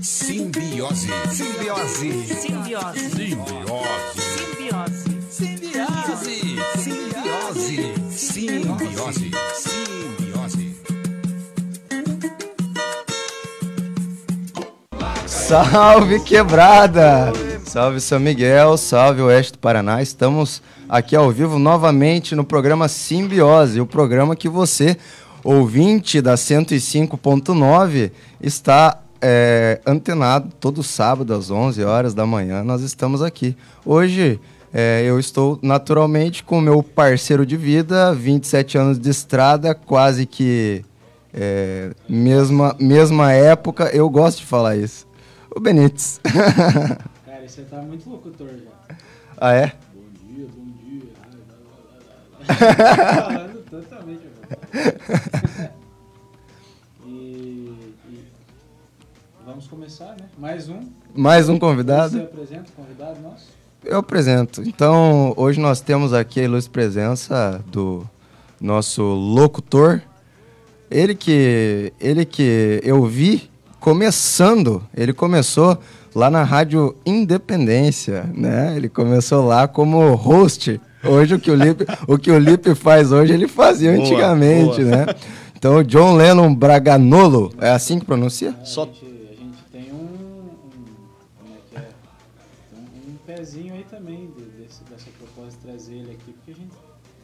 Simbiose. Simbiose. Simbiose. Simbiose. Simbiose. Simbiose. Simbiose. Simbiose. Simbiose. Salve quebrada! Salve São Miguel, salve Oeste do Paraná. Estamos aqui ao vivo novamente no programa Simbiose, o programa que você, ouvinte da 105.9, está é, antenado todo sábado às 11 horas da manhã. Nós estamos aqui. Hoje é, eu estou naturalmente com meu parceiro de vida, 27 anos de estrada, quase que é, mesma, mesma época. Eu gosto de falar isso. O Benítez. Você tá muito locutor já. ah, é? Bom dia, bom dia. Falando totalmente agora. e, e vamos começar, né? Mais um. Mais um Você convidado? apresenta o convidado nosso? Eu apresento. Então, hoje nós temos aqui a ilustre presença do nosso locutor. Ele que, ele que eu vi começando, ele começou lá na Rádio Independência, né? Ele começou lá como host. Hoje o que o Lipe, o que o Lipe faz hoje, ele fazia Boa, antigamente, boa. né? Então, o John Lennon Braganolo, é assim que pronuncia? Só-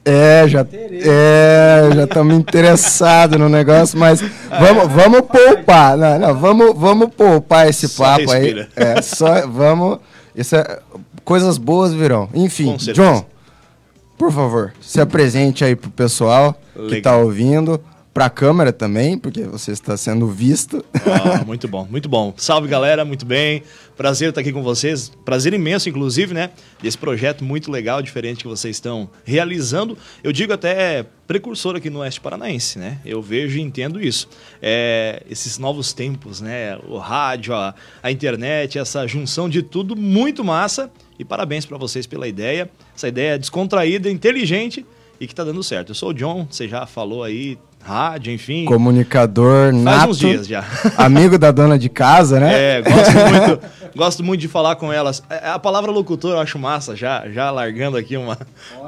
É, já é, já estamos interessados no negócio, mas vamos, vamos poupar, não, não, vamos, vamos poupar esse Só papo respira. aí. É, só vamos, isso é, coisas boas virão. Enfim. John, por favor, se apresente aí pro pessoal que Legal. está ouvindo, pra câmera também, porque você está sendo visto. Ah, muito bom, muito bom. Salve galera, muito bem. Prazer estar aqui com vocês. Prazer imenso, inclusive, né? Desse projeto muito legal, diferente que vocês estão realizando. Eu digo até precursor aqui no Oeste Paranaense, né? Eu vejo e entendo isso. É, esses novos tempos, né? O rádio, a, a internet, essa junção de tudo, muito massa. E parabéns para vocês pela ideia. Essa ideia descontraída, inteligente e que tá dando certo. Eu sou o John, você já falou aí, rádio, enfim. Comunicador Faz nato, uns dias já. amigo da dona de casa, né? É, gosto muito, gosto muito de falar com elas. É, A palavra locutor eu acho massa, já, já largando aqui uma.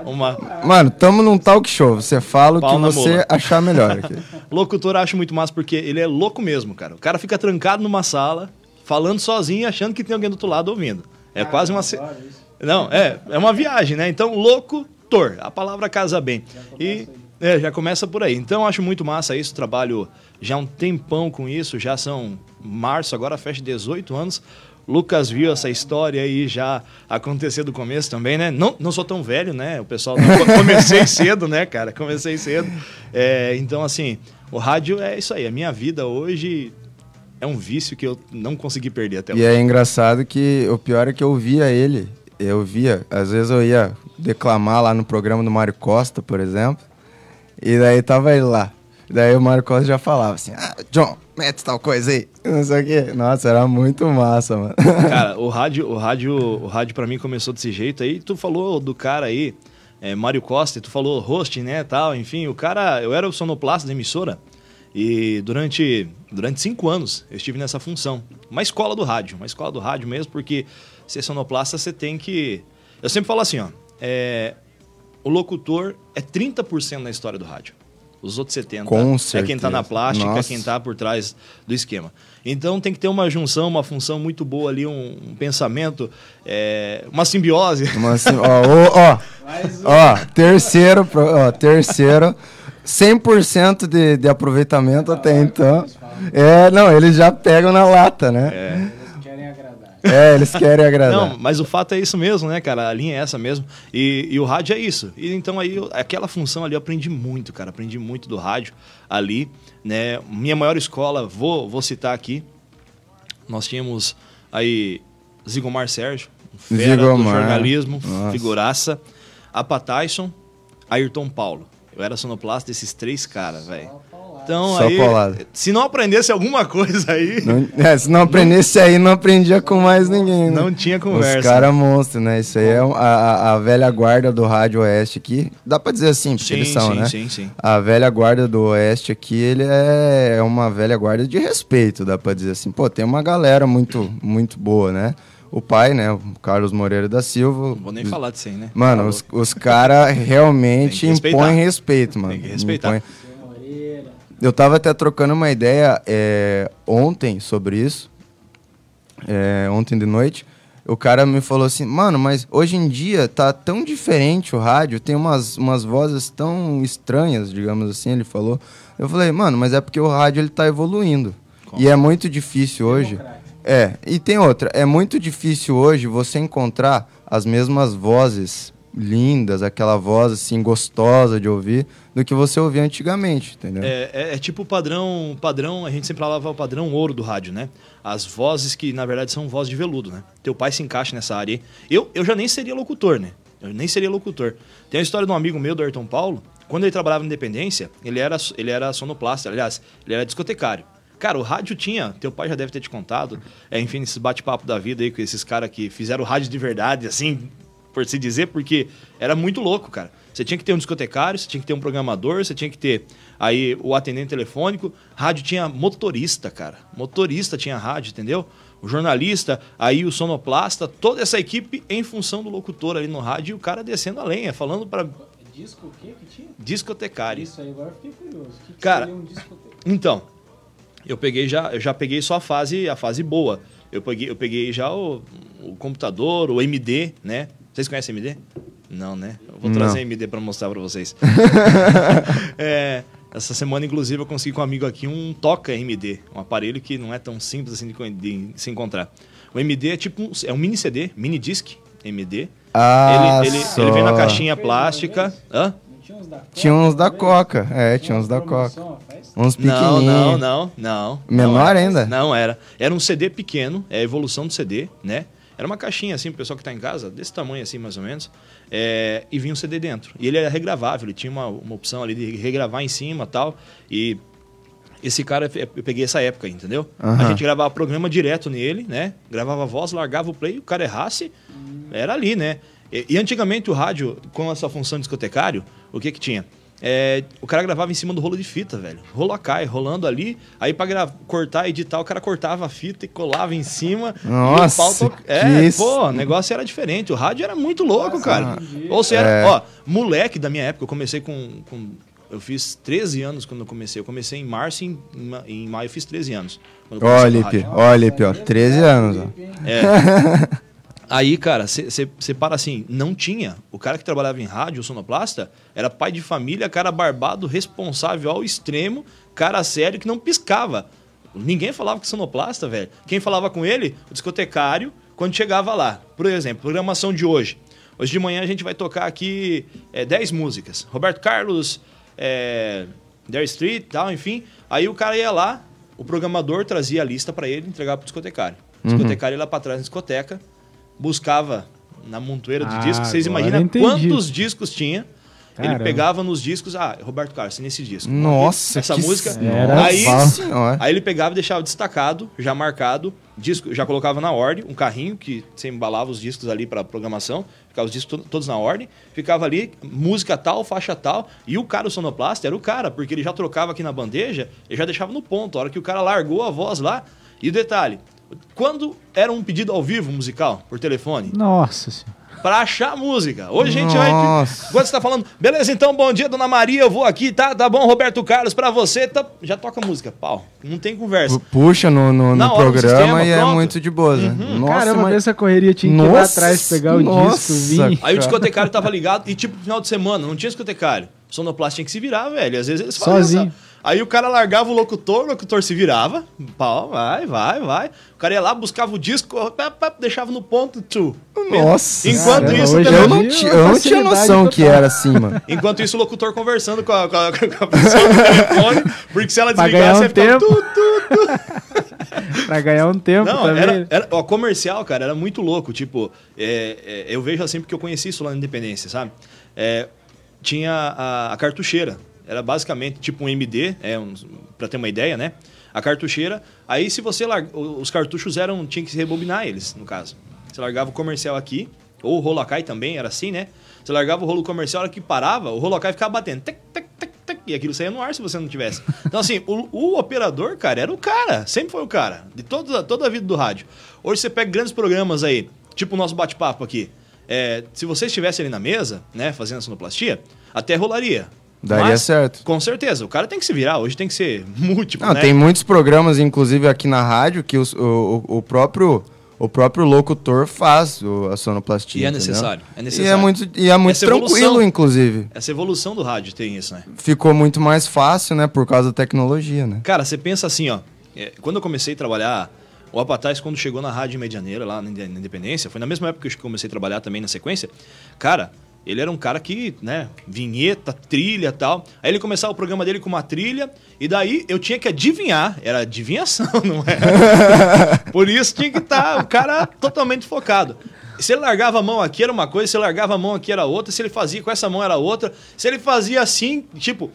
uma Mano, tamo num talk show, você fala o que você mula. achar melhor aqui. locutor eu acho muito massa porque ele é louco mesmo, cara. O cara fica trancado numa sala, falando sozinho, achando que tem alguém do outro lado ouvindo. É quase uma. se- Adoro isso. Não, é, é uma viagem, né? Então, locutor, a palavra casa bem. E é, já começa por aí. Então, eu acho muito massa isso, trabalho já um tempão com isso, já são março, agora fecha 18 anos. Lucas viu essa história aí já acontecer do começo também, né? Não, não sou tão velho, né? O pessoal. co- Comecei cedo, né, cara? Comecei cedo. É, então, assim, o rádio é isso aí. A minha vida hoje é um vício que eu não consegui perder até E hoje. é engraçado que o pior é que eu via ele. Eu via, às vezes eu ia declamar lá no programa do Mário Costa, por exemplo. E daí tava ele lá. Daí o Mário Costa já falava assim: Ah, John, mete tal coisa aí. Não sei o quê. Nossa, era muito massa, mano. Cara, o rádio, o rádio, o rádio para mim começou desse jeito aí. Tu falou do cara aí, é, Mário Costa, tu falou host, né, tal, enfim, o cara, eu era o sonoplasta da emissora e durante durante cinco anos eu estive nessa função, uma escola do rádio, uma escola do rádio mesmo, porque ser sonoplasta você tem que, eu sempre falo assim, ó, é, o locutor é 30% na história do rádio. Os outros 70 Com é quem certeza. tá na plástica, Nossa. quem tá por trás do esquema. Então tem que ter uma junção, uma função muito boa ali, um, um pensamento, é, uma simbiose. Mas assim, ó, ó, ó, ó, terceiro, ó, terceiro, 100% de, de aproveitamento até então. É, não, eles já pegam na lata, né? Agradar. É, eles querem agradar. Não, mas o fato é isso mesmo, né, cara? A linha é essa mesmo. E, e o rádio é isso. E então aí, eu- aquela função ali eu aprendi muito, cara. Aprendi muito do rádio ali, né? Minha maior escola, vou, vou citar aqui. Nós tínhamos aí Zigomar Sérgio, um fera do Zigomar. jornalismo, Nossa. figuraça. Apa Tyson, Ayrton Paulo. Eu era sonoplasta desses três caras, velho. Então Só aí, se não aprendesse alguma coisa aí, Não- é, se não aprendesse aí, não aprendia com mais ninguém. né? não tinha conversa. Os caras monstros, né? Isso aí é a, a- velha guarda do Rádio Oeste aqui. Dá pra dizer assim, porque sim, eles são, sim, né? sim, sim. A velha guarda do Oeste aqui, ele é uma velha guarda de respeito, dá pra dizer assim. Pô, tem uma galera muito, muito boa, né? O pai, né? O Carlos Moreira da Silva. Não vou nem falar disso aí, né? Mano, Tá os, os caras realmente impõem respeito, mano. Tem que respeitar. Impõem-. Eu tava até trocando uma ideia é, ontem sobre isso. é, ontem de noite. O cara me falou assim, mano, mas hoje em dia tá tão diferente o rádio, tem umas, umas vozes tão estranhas, digamos assim, ele falou. Eu falei, mano, mas é porque o rádio ele tá evoluindo. E é muito difícil hoje. É, e tem outra, é muito difícil hoje você encontrar as mesmas vozes lindas, aquela voz assim gostosa de ouvir, do que você ouvia antigamente, entendeu? É, é- é tipo o padrão, padrão, a gente sempre falava o padrão ouro do rádio, né? As vozes que, na verdade, são vozes de veludo, né? Teu pai se encaixa nessa área aí. Eu, eu já nem seria locutor, né? Eu nem seria locutor. Tem a história de um amigo meu, do Ayrton Paulo, quando ele trabalhava na Independência, ele era, ele era sonoplasta, aliás, ele era discotecário. Cara, o rádio tinha, teu pai já deve ter te contado, é, enfim, esses bate-papo da vida aí com esses caras que fizeram rádio de verdade, assim, por se dizer, porque era muito louco, cara. Você tinha que ter um discotecário, você tinha que ter um programador, você tinha que ter aí o atendente telefônico. Rádio tinha motorista, cara. Motorista tinha rádio, entendeu? O jornalista, aí o sonoplasta, toda essa equipe em função do locutor ali no rádio e o cara descendo a lenha, falando para Disco o quê que tinha? discotecário. Isso aí agora eu fiquei curioso. O que, que Cara, um? Então, eu peguei já, eu já peguei só a fase, a fase boa. Eu peguei, eu peguei já o, o computador, o MD, né? Vocês conhecem MD? Não, né? Eu vou Não. trazer MD para mostrar para vocês. É, essa semana, inclusive, eu consegui com um amigo aqui um Toca MD, um aparelho que não é tão simples assim de, de se encontrar. O MD é tipo um, é um mini CD, mini disc MD. Ah, ele, ele, só. ele vem na caixinha plástica. Hã? Não tinha uns da Coca? Tinha uns da? Coca, é, tinha uns da promoção, Coca. Uns Não, pequenininhos. não, não, não. Menor Não era. ainda? Não era. Era um CD pequeno, é a evolução do CD, né? Era uma caixinha assim, pro pessoal que tá em casa, desse tamanho assim, mais ou menos. É, e vinha um CD dentro. E ele era regravável, ele tinha uma, uma opção ali de regravar em cima tal. E esse cara, eu peguei essa época, entendeu? A Aham. gente gravava programa direto nele, né? Gravava a voz, largava o play, o cara errasse, era ali, né? E, e antigamente o rádio, com essa função de discotecário, o que que tinha? É, o cara gravava em cima do rolo de fita, velho. Rolo Akai, rolando ali. Aí pra gra- cortar, editar, o cara cortava a fita e colava em cima. Nossa, e o pau to... É, isso. pô, o negócio era diferente. O rádio era muito louco, Nossa, cara. Ou seja, É. ó, moleque da minha época, eu comecei com, com- Eu fiz 13 anos quando eu comecei. Eu comecei em março e em, em ma- em maio eu fiz 13 anos. no Lipe, Lipe, ó, 13 anos, ó. É. Aí, cara, você para assim, não tinha. O cara que trabalhava em rádio, o sonoplasta, era pai de família, cara barbado, responsável ao extremo, cara sério que não piscava. Ninguém falava com sonoplasta, velho. Quem falava com ele? O discotecário, quando chegava lá. Por exemplo, programação de hoje. Hoje de manhã a gente vai tocar aqui é, 10 músicas. Roberto Carlos, é, Dare Street tal, enfim. Aí o cara ia lá, o programador trazia a lista pra ele e entregava pro discotecário. O discotecário ia lá pra trás na discoteca, buscava na montoeira de Ah, discos. Vocês imaginam quantos discos tinha? Caramba. Ele pegava nos discos, ah, Roberto Carlos, nesse disco. Nossa, essa que música. Era aí, senhora. aí ele pegava e deixava destacado, já marcado, disco, já colocava na ordem, um carrinho que você embalava os discos ali para programação, ficava os discos to- todos na ordem, ficava ali, música tal, faixa tal, e o cara, o sonoplasta, era o cara, porque ele já trocava aqui na bandeja, ele já deixava no ponto, a hora que o cara largou a voz lá. E o detalhe, quando era um pedido ao vivo musical, por telefone, Nossa senhora. Pra achar música. Hoje a gente vai. Nossa. Quando você tá falando, beleza, então, bom dia, dona Maria, eu vou aqui, tá? Tá bom, Roberto Carlos, pra você, tá... já toca música. Pau. Não tem conversa. Pu- Puxa no, no, no programa sistema, e é pronto. muito de boa, né? Nossa, Caramba, mas- essa correria tinha que ir lá atrás pegar o nossa, disco, vir. Aí o discotecário tava ligado e, tipo, final de semana, não tinha discotecário. O sonoplasta tinha que se virar, velho. Às vezes eles faziam Sozinho. essa- Aí o cara largava o locutor, o locutor se virava. Pau, vai, vai, vai. O cara ia lá, buscava o disco, pá, pá, deixava no ponto, tchu. Nossa. Enquanto Caramba, isso, Eu não, Hoje ti- é eu não tinha noção que era assim, mano. Enquanto isso, o locutor conversando com a, com a, com a pessoa no telefone, porque se ela desligasse, um ficar tempo. tu, tu, pra ganhar um tempo Não, também. era, era, ó, comercial, cara, era muito louco. Tipo, é, é, eu vejo assim porque eu conheci isso lá na Independência, sabe? É, tinha a, a cartucheira. Era basicamente tipo um MD, é um, para ter uma ideia, né? A cartucheira. Aí se você lar... os cartuchos eram tinha que se rebobinar eles, no caso. Você largava o comercial aqui, ou o Rolacai também era assim, né? Você largava o rolo comercial, a hora que parava, o Rolacai ficava batendo. Tec, tec, tec, e aquilo saía no ar se você não tivesse. Então, assim, o, o operador, cara, era o cara. Sempre foi o cara. De toda, toda a vida do rádio. Hoje você pega grandes programas aí, tipo o nosso bate-papo aqui. É, se você estivesse ali na mesa, né, fazendo a sonoplastia, até rolaria. Daria Mas, certo. Com certeza. O cara tem que se virar. Hoje tem que ser múltiplo, Não, né? tem muitos programas, inclusive aqui na rádio, que os- o, o, próprio o próprio locutor faz a sonoplastia. E é entendeu? necessário. É E necessário. é muito, e é muito Essa evolução- tranquilo, inclusive. Essa evolução do rádio tem isso, né? Ficou muito mais fácil, né? Por causa da tecnologia, né? Cara, você pensa assim, ó. é, Quando eu comecei a trabalhar, o Apatais, quando chegou na Rádio Medianeira, lá na Independência, foi na mesma época que eu comecei a trabalhar também na sequência. Cara, ele era um cara que, né, vinheta, trilha e tal. Aí ele começava o programa dele com uma trilha, e daí eu tinha que adivinhar. Era adivinhação, não é? Por isso tinha que estar o cara totalmente focado. Se ele largava a mão aqui era uma coisa, se ele largava a mão aqui era outra, se ele fazia com essa mão era outra. Se ele fazia assim, tipo,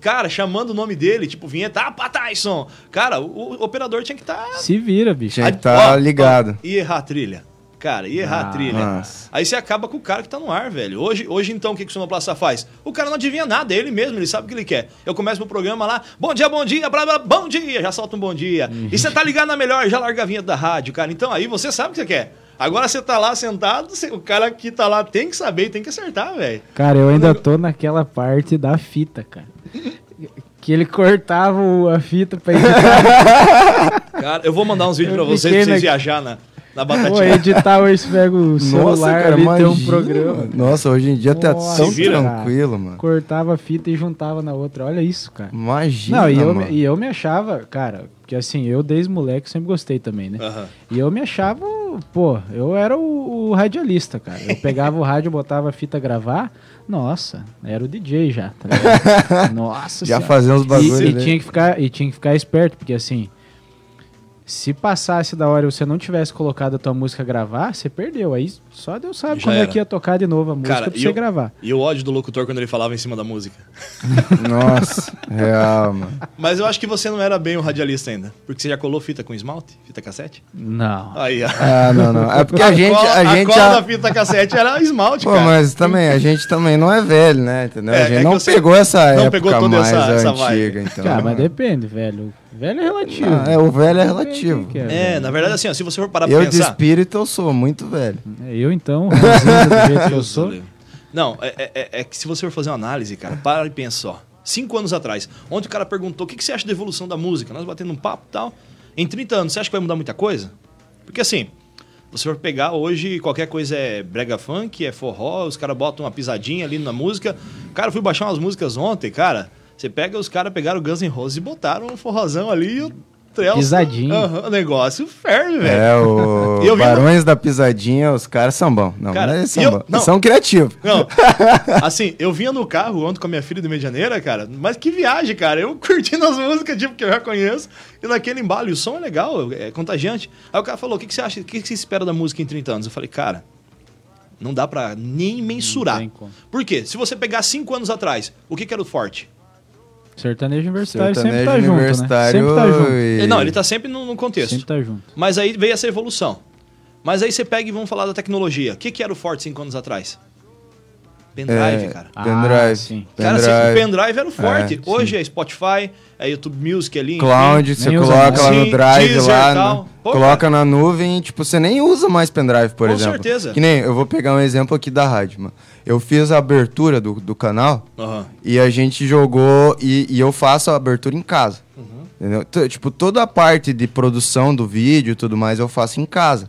cara, chamando o nome dele, tipo, vinheta, ah, pá, Tyson. Cara, o, o operador tinha que estar. Se vira, bicho. Tinha que estar ligado. E errar a trilha. Cara, e errar a Ah, trilha. nossa. Aí você acaba com o cara que tá no ar, velho. Hoje, hoje então, o que, que o sonoplasta faz? O cara não adivinha nada, é ele mesmo, ele sabe o que ele quer. Eu começo meu programa lá, bom dia, bom dia, blá, blá, bom dia, já solta um bom dia. E você tá ligado na melhor, já larga a vinheta da rádio, cara. Então aí você sabe o que você quer. Agora você tá lá sentado, o cara que tá lá tem que saber, tem que acertar, velho. Cara, eu ainda tô naquela parte da fita, cara. Que ele cortava a fita pra editar. Cara, eu vou mandar uns vídeos Eu pra vocês, pra vocês na- viajar na, na Pô, batatinha. editar hoje você pega o celular ali, tem um programa. mano. Nossa, hoje em dia tá Nossa, tão Se vira. tranquilo, mano. Cortava a fita e juntava na outra. Olha isso, cara. Imagina, Não, e eu, e eu me achava, cara, porque assim, eu desde moleque sempre gostei também, né? E eu me achava, pô, eu era o, o radialista, cara. Eu pegava o rádio, botava a fita gravar, nossa, era o DJ já, tá? Nossa Já senhora. fazia uns E, bagulho, e né? tinha que ficar E tinha que ficar esperto, porque assim, se passasse da hora e você não tivesse colocado a tua música a gravar, você perdeu. Aí só Deus sabe Já quando é era. que ia tocar de novo a música Cara, pra você eu- gravar. E o ódio do locutor quando ele falava em cima da música. Nossa, real, mano. Mas eu acho que você não era bem o radialista ainda. Porque você já colou fita com esmalte? Fita cassete? Não. Aí, ó. Ah, não, não. É porque a, gente. cola, A gente cola já- da fita cassete era esmalte, Pô, cara. mas também, a gente também não é velho, né? Entendeu? É, a é gente que não você pegou essa não época pegou toda mais essa- essa vibe. antiga, então. Cara, mas depende, velho. Velho é relativo. Ah, é, o velho é relativo. É, É, na verdade, assim, ó, se você for parar pra Eu de pensar... espírito eu sou muito velho. É, Eu então, do jeito que eu sou. Não, é, é- é- é que se você for fazer uma análise, cara, para e pensa só. Cinco anos atrás, ontem o cara perguntou o que, que você acha da evolução da música? Nós batendo um papo e tal. Em 30 anos, você acha que vai mudar muita coisa? Porque assim, você for pegar hoje, qualquer coisa é brega funk, é forró, os caras botam uma pisadinha ali na música. Cara, eu fui baixar umas músicas ontem, cara. Você pega, os caras pegaram o Guns N' Roses e botaram um forrozão ali e o Trelson... Pisadinha. O negócio ferve, velho. É, o vi Barões da Pisadinha, os caras são bons. Não, Cara, eles e são eu- bons. não. São criativos. Não, assim, eu vinha no carro ontem com a minha filha de Medianeira, cara, mas que viagem, cara. Eu curtindo as músicas, tipo, que eu já conheço, e naquele embalo, e o som é legal, é contagiante. Aí o cara falou: o que, que você acha, o que, que você espera da música em 30 anos? Eu falei, cara, não dá pra nem mensurar. tem como. Por quê? Se você pegar cinco anos atrás, o que, que era o forte? Sertanejo universitário sempre Sertanejo tá junto, né? universitário Sempre tá junto. e- Não, ele tá sempre no, no contexto. Sempre tá junto. Mas aí veio essa evolução. Mas aí você pega e vamos falar da tecnologia. O que, que era o forte cinco anos atrás? Pendrive, É, cara. Pendrive. Ah, sim. Cara, assim, o pendrive. pendrive era o forte. É, Hoje é Spotify, é YouTube Music ali. enfim. Cloud, você Nem usa coloca lá no drive Deezer, lá, tal. né? Pô, coloca na nuvem, tipo, você nem usa mais pendrive, por Com exemplo. certeza. Que nem, eu vou pegar um exemplo aqui da rádio, mano. Eu fiz a abertura do, do canal Aham. e a gente jogou e, e eu faço a abertura em casa. Uhum. Entendeu? T- Tipo, toda a parte de produção do vídeo e tudo mais eu faço em casa.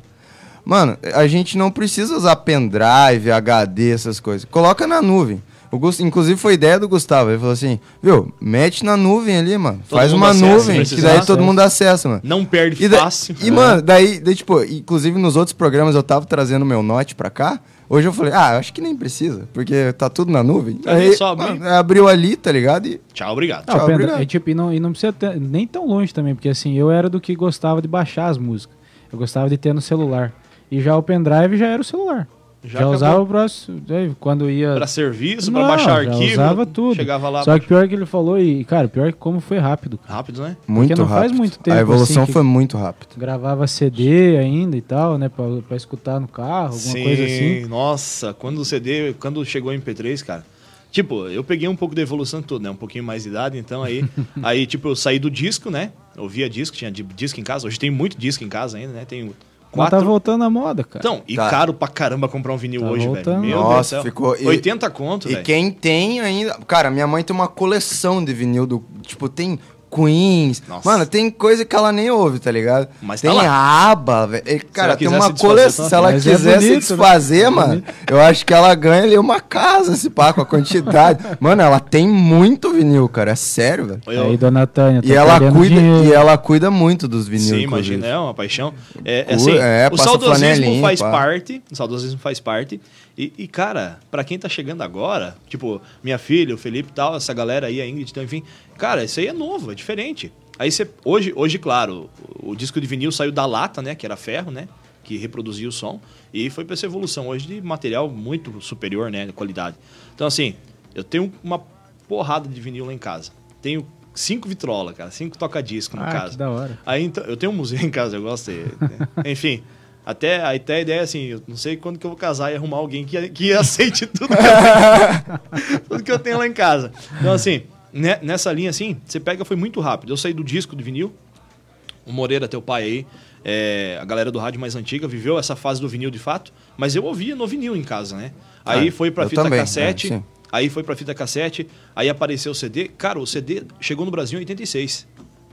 Mano, a gente não precisa usar pendrive, HD, essas coisas. Coloca na nuvem. O Gus- inclusive foi ideia do Gustavo. Ele falou assim, viu, mete na nuvem ali, mano. Todo Faz uma acessa, nuvem, que precisa daí acessa. todo mundo acessa, mano. Não perde E, da- fácil. e mano, daí, daí, tipo, inclusive nos outros programas eu tava trazendo meu note pra cá. Hoje eu falei, ah, acho que nem precisa, porque tá tudo na nuvem. Ali, só abrir. mano, abriu ali, tá ligado? E Tchau, obrigado. Não, Tchau, obrigado. é, tipo, e, não, e não precisa ter- nem tão longe também, porque assim, eu era do que gostava de baixar as músicas. Eu gostava de ter no celular. E já o pendrive já era o celular. Já, acabou. usava pra, quando ia... Pra serviço, Não, pra baixar já arquivo. usava tudo. Chegava lá. Só que pior que ele falou, e cara, pior que como foi rápido. cara. Rápido, né? Muito não faz rápido. muito tempo, A evolução assim, foi muito rápida. Gravava CD ainda e tal, né? Pra, pra escutar no carro, alguma Sim, coisa assim. nossa, quando o CD, quando chegou o MP3, cara. Tipo, eu peguei um pouco da evolução de tudo, né? Um pouquinho mais de idade, então aí, aí tipo, eu saí do disco, né? Ouvia disco, tinha di- disco em casa. Hoje tem muito disco em casa ainda, né? Tenho Mas tá quatro. voltando à moda, cara. Então, e Tá. caro pra caramba comprar um vinil Tá hoje, voltando. velho. Meu Nossa, Deus do céu. ficou- e- 80 conto, E velho. quem tem ainda. Cara, minha mãe tem uma coleção de vinil do. Tipo, tem Queens. Nossa. Mano, tem coisa que ela nem ouve, tá ligado? Mas tá tem lá. aba, velho. Cara, ela tem quiser uma se desfazer, coleção. tá? Se ela Mas é quiser se bonito, né? desfazer, É mano, bonito. eu acho que ela ganha ali uma casa, esse pá, com a quantidade. mano, ela tem muito vinil, cara. É sério, velho. Eu- Aí, dona Tânia, tá E ela, perdendo cuida, dinheiro. e ela cuida muito dos vinil. Sim, imagina, é uma paixão. É, é assim, é, o saudosismo faz pá. parte. O saudosismo faz parte. E, e, cara, pra quem tá chegando agora, tipo, minha filha, o Felipe e tal, essa galera aí, a Ingrid, então, enfim, cara, isso aí é novo, é diferente. Aí você. Hoje, hoje, claro, o, o disco de vinil saiu da lata, né? Que era ferro, né? Que reproduzia o som. E foi pra essa evolução hoje de material muito superior, né? De qualidade. Então, assim, eu tenho uma porrada de vinil lá em casa. Tenho cinco vitrola, cara, cinco toca-disco no Ah, caso. que da hora. Aí então, eu tenho um museu em casa, eu gosto de, de- Enfim, até, até a ideia é assim, eu não sei quando que eu vou casar e arrumar alguém que, que aceite tudo que, eu tenho, tudo que eu tenho lá em casa. Então, assim, ne- nessa linha assim, você pega, foi muito rápido. Eu saí do disco de vinil, o Moreira, teu pai aí, é, a galera do rádio mais antiga, viveu essa fase do vinil de fato, mas eu ouvia no vinil em casa, né? Aí Ah, foi pra fita também, cassete, é, aí foi pra fita cassete, aí apareceu o CD. Cara, o CD chegou no Brasil em 86.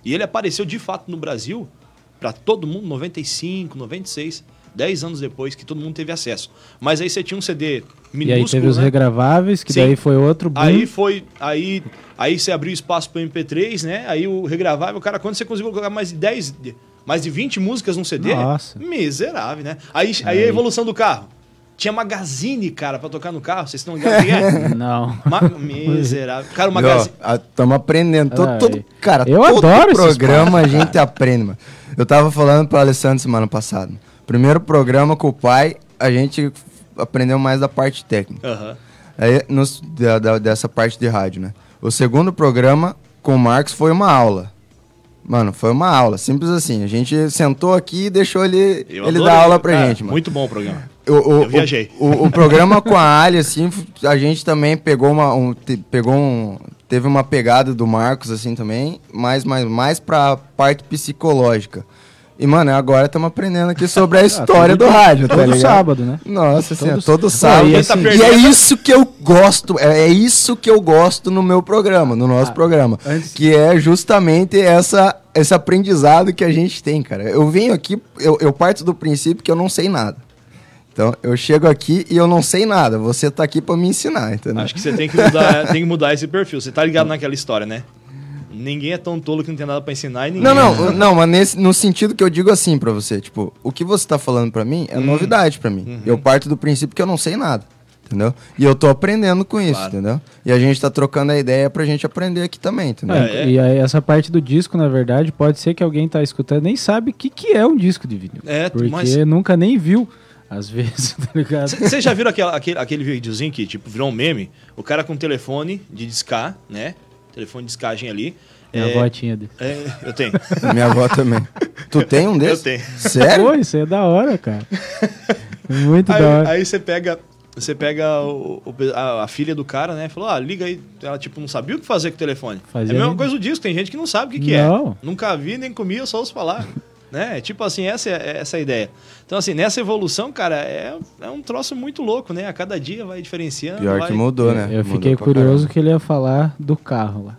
E ele apareceu de fato no Brasil pra todo mundo 95, 96, 10 anos depois que todo mundo teve acesso. Mas aí você tinha um CD minúsculo, E aí teve os né? regraváveis, que Sim. daí foi outro boom. Aí foi. Aí, aí você abriu espaço pro MP3, né? Aí o regravável, cara, quando você conseguiu colocar mais de 10, de- mais de 20 músicas num CD, Nossa. miserável, né? Aí, aí a evolução do carro. Tinha magazine, cara, pra tocar no carro. Vocês estão ligados o que é? Não. Ma- miserável. Cara, o magazine. Estamos aprendendo. Todo, todo- cara, Eu todo adoro programa a gente aprende, mano. Eu tava falando pro Alessandro semana passada. Primeiro programa com o pai, a gente aprendeu mais da parte técnica. Aham. Aí, nos- da- da- dessa parte de rádio, né? O segundo programa com o Marcos foi uma aula. Mano, foi uma aula, simples assim. A gente sentou aqui e deixou ele, Eu ele dar aula pra cara, gente, mano. Muito bom o programa. O, o- Eu viajei. O, o- programa com a Ali, assim, a gente também pegou uma. um- te- pegou um. Teve uma pegada do Marcos, assim, também, mais, mais, mais pra parte psicológica. E, mano, agora estamos aprendendo aqui sobre a história Ah, todo do rádio, tá todo ligado? sábado, né? Nossa senhora, Todo- todo Pô, sábado. e assim- e é isso que eu gosto, é, é isso que eu gosto no meu programa, no nosso Ah, programa. antes- Que é justamente essa, esse aprendizado que a gente tem, cara. Eu venho aqui, eu, eu parto do princípio que eu não sei nada. Então, eu chego aqui e eu não sei nada. Você tá aqui pra me ensinar, entendeu? Acho que você tem que mudar, tem que mudar esse perfil. Você tá ligado naquela história, né? Ninguém é tão tolo que não tem nada pra ensinar e ninguém. Não, não, não, mas nesse, no sentido que eu digo assim pra você, tipo, o que você tá falando pra mim é Hum. novidade pra mim. Uhum. Eu parto do princípio que eu não sei nada, entendeu? E eu tô aprendendo com isso, Claro. entendeu? E a gente tá trocando a ideia pra gente aprender aqui também, entendeu? É, é. E aí, essa parte do disco, na verdade, pode ser que alguém tá escutando e nem sabe o que, que é um disco de vinil. É, porque mas- nunca nem viu, às vezes, tá ligado? Vocês já viram aquela- aquele, aquele videozinho que tipo, virou um meme? O cara com telefone de discar, né? Telefone de discagem ali. Minha é, avó tinha desse. é, eu tenho. Minha avó também. Tu tem um desses? Eu tenho. Sério? Pô, isso é da hora, cara. Muito Aí, da hora. aí você pega. Você pega o- o- a, a filha do cara, né? Falou, ah, liga aí. Ela, tipo, não sabia o que fazer com o telefone. Fazia é a mesma nem- coisa do disco, tem gente que não sabe o que, que Não. é. Nunca vi, nem comi, eu só ouço falar. Né? Tipo assim, essa é, essa é a ideia. Então, assim, nessa evolução, cara, é, é um troço muito louco, né? A cada dia vai diferenciando. Pior vai... que mudou, né? Eu Mudou fiquei curioso que ele ia falar do carro lá.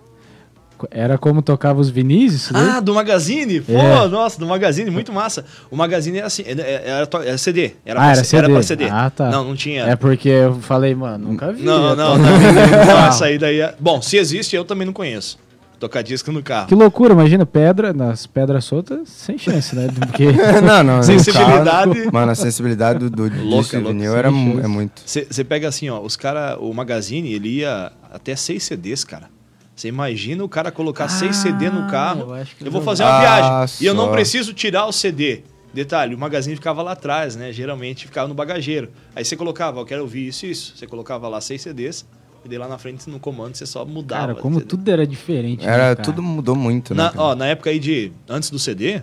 Era como tocava os vinis, isso daí? Ah, do Magazine? Pô, É. nossa, do Magazine, muito massa. O Magazine era assim, era, era, era CD. Era Ah, pra, era C- Era CD. pra CD. Ah, tá. Não, não tinha. É porque eu falei, mano, nunca vi. Não, não, não. não essa aí daí é... Bom, se existe, eu também não conheço. Tocar disco no carro. Que loucura, imagina, pedra, nas pedras soltas, sem chance, né? Porque não, não. no Sensibilidade. carro- mano, a sensibilidade do, do Louca, louca. vinil era, mu- é muito. Você pega assim, ó, os cara, o Magazine, ele ia até 6 CDs, cara. Você imagina o cara colocar 6 CD no Ah, carro. eu acho que Eu, vou fazer uma Ah, viagem e eu não preciso tirar o CD. Detalhe, o magazine ficava lá atrás, né? Geralmente ficava no bagageiro. Aí você colocava, eu quero ouvir isso e isso. Você colocava lá seis CDs, e daí lá na frente no comando você só mudava. Cara, como tudo era diferente. né, Era, cara? tudo mudou muito, né? Na, ó, na época aí de. Antes do CD,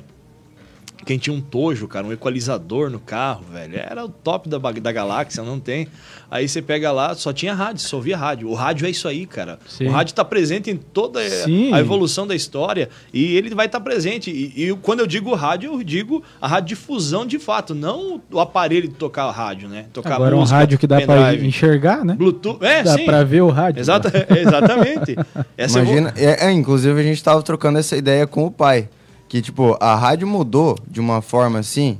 quem tinha um tojo, cara, um equalizador no carro, velho. Era o top da, da galáxia, não tem. Aí você pega lá, só tinha rádio, só ouvia rádio. O rádio é isso aí, cara. Sim. O rádio tá presente em toda Sim. a evolução da história e ele vai estar presente. E, e quando eu digo rádio, eu digo a radiodifusão de fato, não o aparelho de tocar rádio, né? Tocar Agora um música, rádio que dá pra pendrive, enxergar, né? Bluetooth. É, dá sim. pra ver o rádio. Exata, exatamente. Essa eu vou- Imagina, é, é, inclusive a gente tava trocando essa ideia com o pai. Que, tipo, a rádio mudou de uma forma assim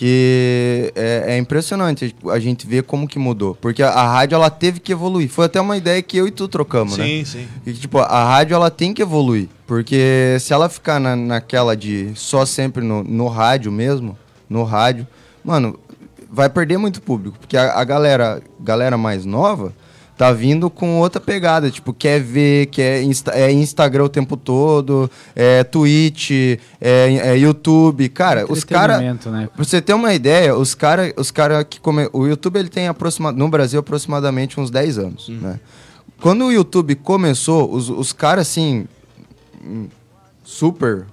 que é, é impressionante a gente ver como que mudou. Porque a, a rádio, ela teve que evoluir. Foi até uma ideia que eu e tu trocamos, né? Sim, sim. E, tipo, a rádio, ela tem que evoluir. Porque se ela ficar na, naquela de só sempre no, no rádio mesmo, no rádio, mano, vai perder muito público. Porque a, a galera, galera mais nova tá vindo com outra pegada. Tipo, quer ver, quer insta, é Instagram o tempo todo, é Twitch, é, é YouTube. Cara, os caras... Né? Pra você ter uma ideia, os caras os cara que come... O YouTube ele tem aproxima... no Brasil aproximadamente uns 10 anos, né? Quando o YouTube começou, os, os caras assim super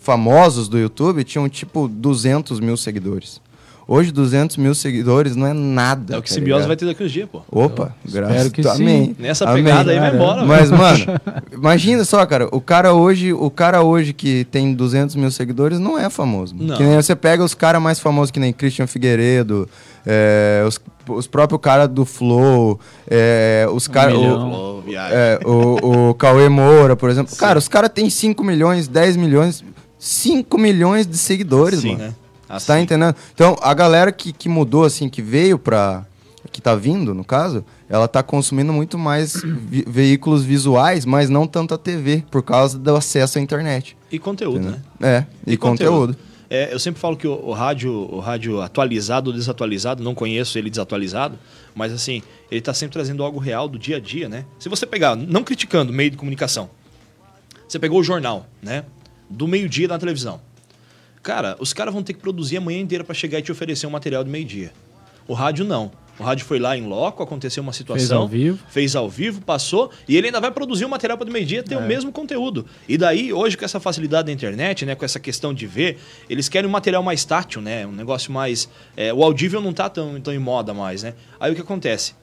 famosos do YouTube tinham tipo 200 mil seguidores. Hoje 200 mil seguidores não é nada. É o que tá Simbiose ligado? vai ter daqui uns dias, pô. Opa, graças que a sim. Amém. Nessa Amém. pegada aí vai embora. Mas, mano, imagina só, cara, o cara hoje, o cara hoje que tem 200 mil seguidores não é famoso. Não. Que nem você pega os caras mais famosos que nem Christian Figueiredo, é, os, os próprios caras do Flow, é, os caras. Ô, viagem. É, o, o Cauê Moura, por exemplo. Cara, os caras têm 5 milhões, 10 milhões, 5 milhões de seguidores, Sim, mano. né? Você tá entendendo? Então, a galera que, que mudou, assim, que veio pra. que tá vindo, no caso, ela tá consumindo muito mais vi- veículos visuais, mas não tanto a TV, por causa do acesso à internet. E conteúdo, né? É, e, conteúdo. É, eu sempre falo que o, o rádio, o rádio atualizado ou desatualizado, não conheço ele desatualizado, mas assim, ele está sempre trazendo algo real do dia a dia, né? Se você pegar, não criticando meio de comunicação, você pegou o jornal, né? Do meio-dia na televisão. Cara, os caras vão ter que produzir a manhã inteira para chegar e te oferecer um material do meio-dia. O rádio não. O rádio foi lá em loco, aconteceu uma situação. ao vivo. Fez ao vivo, passou, e ele ainda vai produzir um material para do meio-dia ter o mesmo conteúdo. E daí, hoje, com essa facilidade da internet, né, com essa questão de ver, eles querem um material mais tátil, né? Um negócio mais. é, o audível não tá tão, tão em moda mais, né? Aí o que acontece?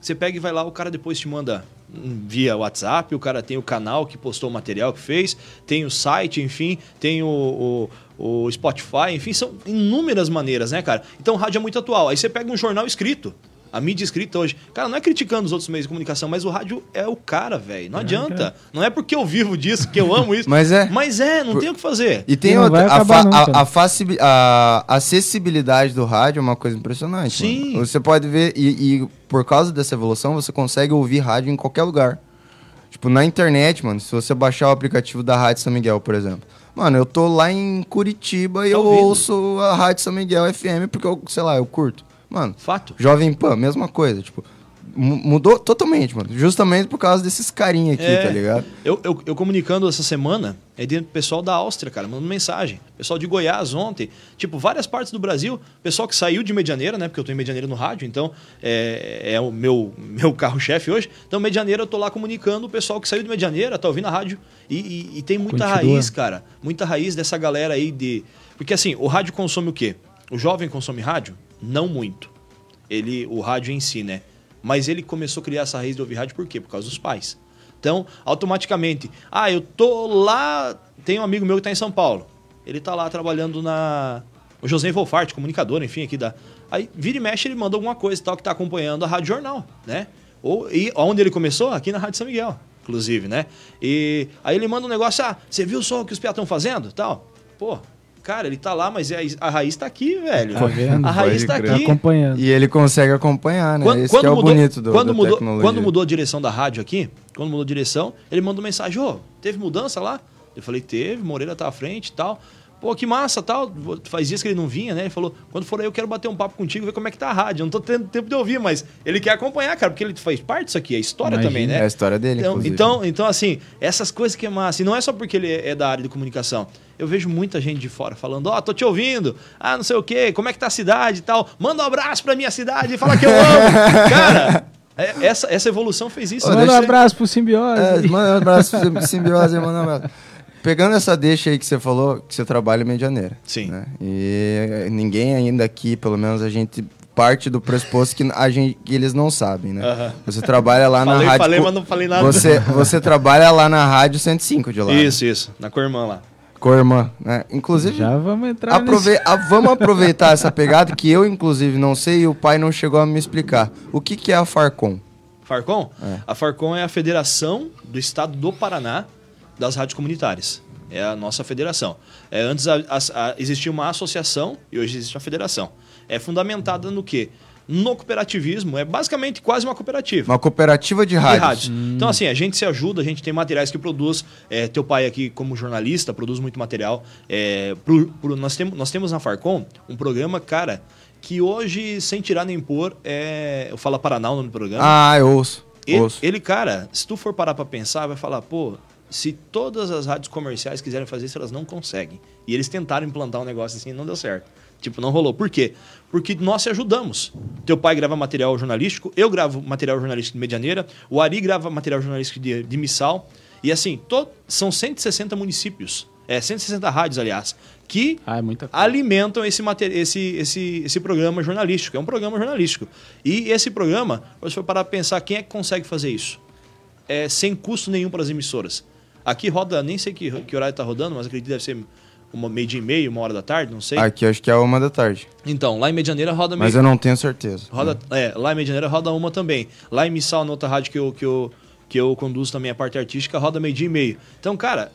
Você pega e vai lá, o cara depois te manda via WhatsApp, o cara tem o canal que postou o material que fez, tem o site, enfim, tem o, o, o Spotify, enfim, são inúmeras maneiras, né, cara? Então o rádio é muito atual. Aí você pega um jornal escrito, a mídia escrita hoje. Cara, não é criticando os outros meios de comunicação, mas o rádio é o cara, velho. Não adianta. Não é porque eu vivo disso, que eu amo isso. Mas é. Mas é, não tem o que fazer. E tem não outra, a, fa- nunca, a- a faci- a acessibilidade do rádio é uma coisa impressionante. Sim. mano. Você pode ver, e, e por causa dessa evolução, você consegue ouvir rádio em qualquer lugar. Tipo, na internet, mano, se você baixar o aplicativo da Rádio São Miguel, por exemplo. Mano, eu tô lá em Curitiba e Tá eu ouvindo. ouço a Rádio São Miguel FM porque eu, sei lá, eu curto. Mano, Fato. Jovem Pan, mesma coisa, tipo, mudou totalmente, mano. Justamente por causa desses carinha aqui, É. tá ligado? Eu, eu, eu comunicando essa semana, é dentro do pessoal da Áustria, cara, mandando mensagem. Pessoal de Goiás ontem, tipo, várias partes do Brasil, pessoal que saiu de Medianeira, né? Porque eu tô em Medianeira no rádio, então é, é o meu, meu carro-chefe hoje. Então, Medianeira, eu tô lá comunicando o pessoal que saiu de Medianeira, tá ouvindo a rádio. E, e- e tem muita Continua. raiz, cara. Muita raiz dessa galera aí de. Porque assim, o rádio consome o quê? O jovem consome rádio? Não muito. Ele, o rádio em si, né? Mas ele começou a criar essa raiz de ouvir rádio por quê? Por causa dos pais. Então, automaticamente, ah, eu tô lá, tem um amigo meu que tá em São Paulo. Ele tá lá trabalhando na o José Wolfart, comunicador, enfim, aqui da Aí vira e mexe, ele manda alguma coisa e tal que tá acompanhando a Rádio Jornal, né? Ou e onde ele começou? Aqui na Rádio São Miguel, inclusive, né? E aí ele manda um negócio, ah, você viu só o que os piá estão fazendo, tal? Pô, cara, ele tá lá, mas é- a raiz tá aqui, velho. Tá vendo? A raiz tá crer. Aqui. acompanhando. E ele consegue acompanhar, né? Quando, Esse quando que é o mudou, bonito do, quando da mudou, tecnologia. Quando mudou a direção da rádio aqui, quando mudou a direção, ele mandou mensagem, ô, teve mudança lá? Eu falei, teve, Moreira tá à frente e tal. Pô, que massa, tal. Faz dias que ele não vinha, né? Ele falou, quando for aí eu quero bater um papo contigo, ver como é que tá a rádio. Eu não tô tendo tempo de ouvir, mas ele quer acompanhar, cara, porque ele faz parte disso aqui, é história Imagina. também, né? É a história dele, Então, inclusive. então, então, assim, essas coisas que é massa. E não é só porque ele é da área de comunicação. Eu vejo muita gente de fora falando, ó, tô te ouvindo, ah, não sei o quê, como é que tá a cidade e tal. Manda um abraço pra minha cidade e fala que eu amo. Cara, é- essa, essa evolução fez isso. Ô, né? Manda um abraço pro Simbiose. É, manda um abraço, sim- simbiose, manda um abraço. Pegando essa deixa aí que você falou, que você trabalha em Medianeira. Sim. né? E ninguém ainda aqui, pelo menos a gente parte do pressuposto que, a gente, que eles não sabem, né? Você trabalha lá Falei, na rádio... falei, mas não falei nada. Você, você trabalha lá na rádio 105 de lá. Isso, isso. Na Cormã lá. Com a irmã, né? Inclusive, Já vamos entrar aprove a- vamos aproveitar essa pegada que eu, inclusive, não sei e o pai não chegou a me explicar. O que, que é a Farcom? Farcom? É. A Farcom é a federação do estado do Paraná das rádios comunitárias. É a nossa federação. É, antes a- a- a- existia uma associação e hoje existe uma federação. É fundamentada no quê? No cooperativismo. É basicamente quase uma cooperativa. Uma cooperativa de de rádios. rádios. Então, assim, a gente se ajuda, a gente tem materiais que produz. É, teu pai aqui, como jornalista, produz muito material. É, pro- pro- nós, temos, nós temos na Farcom um programa, cara, que hoje, sem tirar nem pôr, é. Eu falo Paraná o nome do programa. Ah, eu ouço. Ele, ouço. ele, cara, se tu for parar pra pensar, vai falar, pô, se todas as rádios comerciais quiserem fazer isso, elas não conseguem. E eles tentaram implantar um negócio assim e não deu certo. Tipo, não rolou. Por quê? Porque nós se ajudamos. Teu pai grava material jornalístico, eu gravo material jornalístico de Medianeira, o Ari grava material jornalístico de, de Missal. E assim, to- são 160 municípios, é, 160 rádios, aliás, que Ah, é alimentam esse, mater- esse, esse, esse programa jornalístico. É um programa jornalístico. E esse programa, você for parar pra pensar, quem é que consegue fazer isso? É sem custo nenhum para as emissoras. Aqui roda, nem sei que, que horário tá rodando, mas acredito que deve ser uma meio dia e meio, uma hora da tarde, não sei. Aqui acho que é uma da tarde. Então, lá em Medianeira roda meio. Mas eu não tenho certeza. Roda, é, lá em Medianeira roda uma também. Lá em Missal, na outra rádio que eu, que eu, que eu conduzo também a parte artística, roda meio-dia e meio. Então, cara,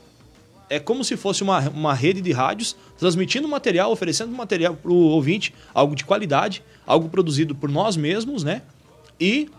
é como se fosse uma, uma rede de rádios transmitindo material, oferecendo material pro ouvinte, algo de qualidade, algo produzido por nós mesmos, né? E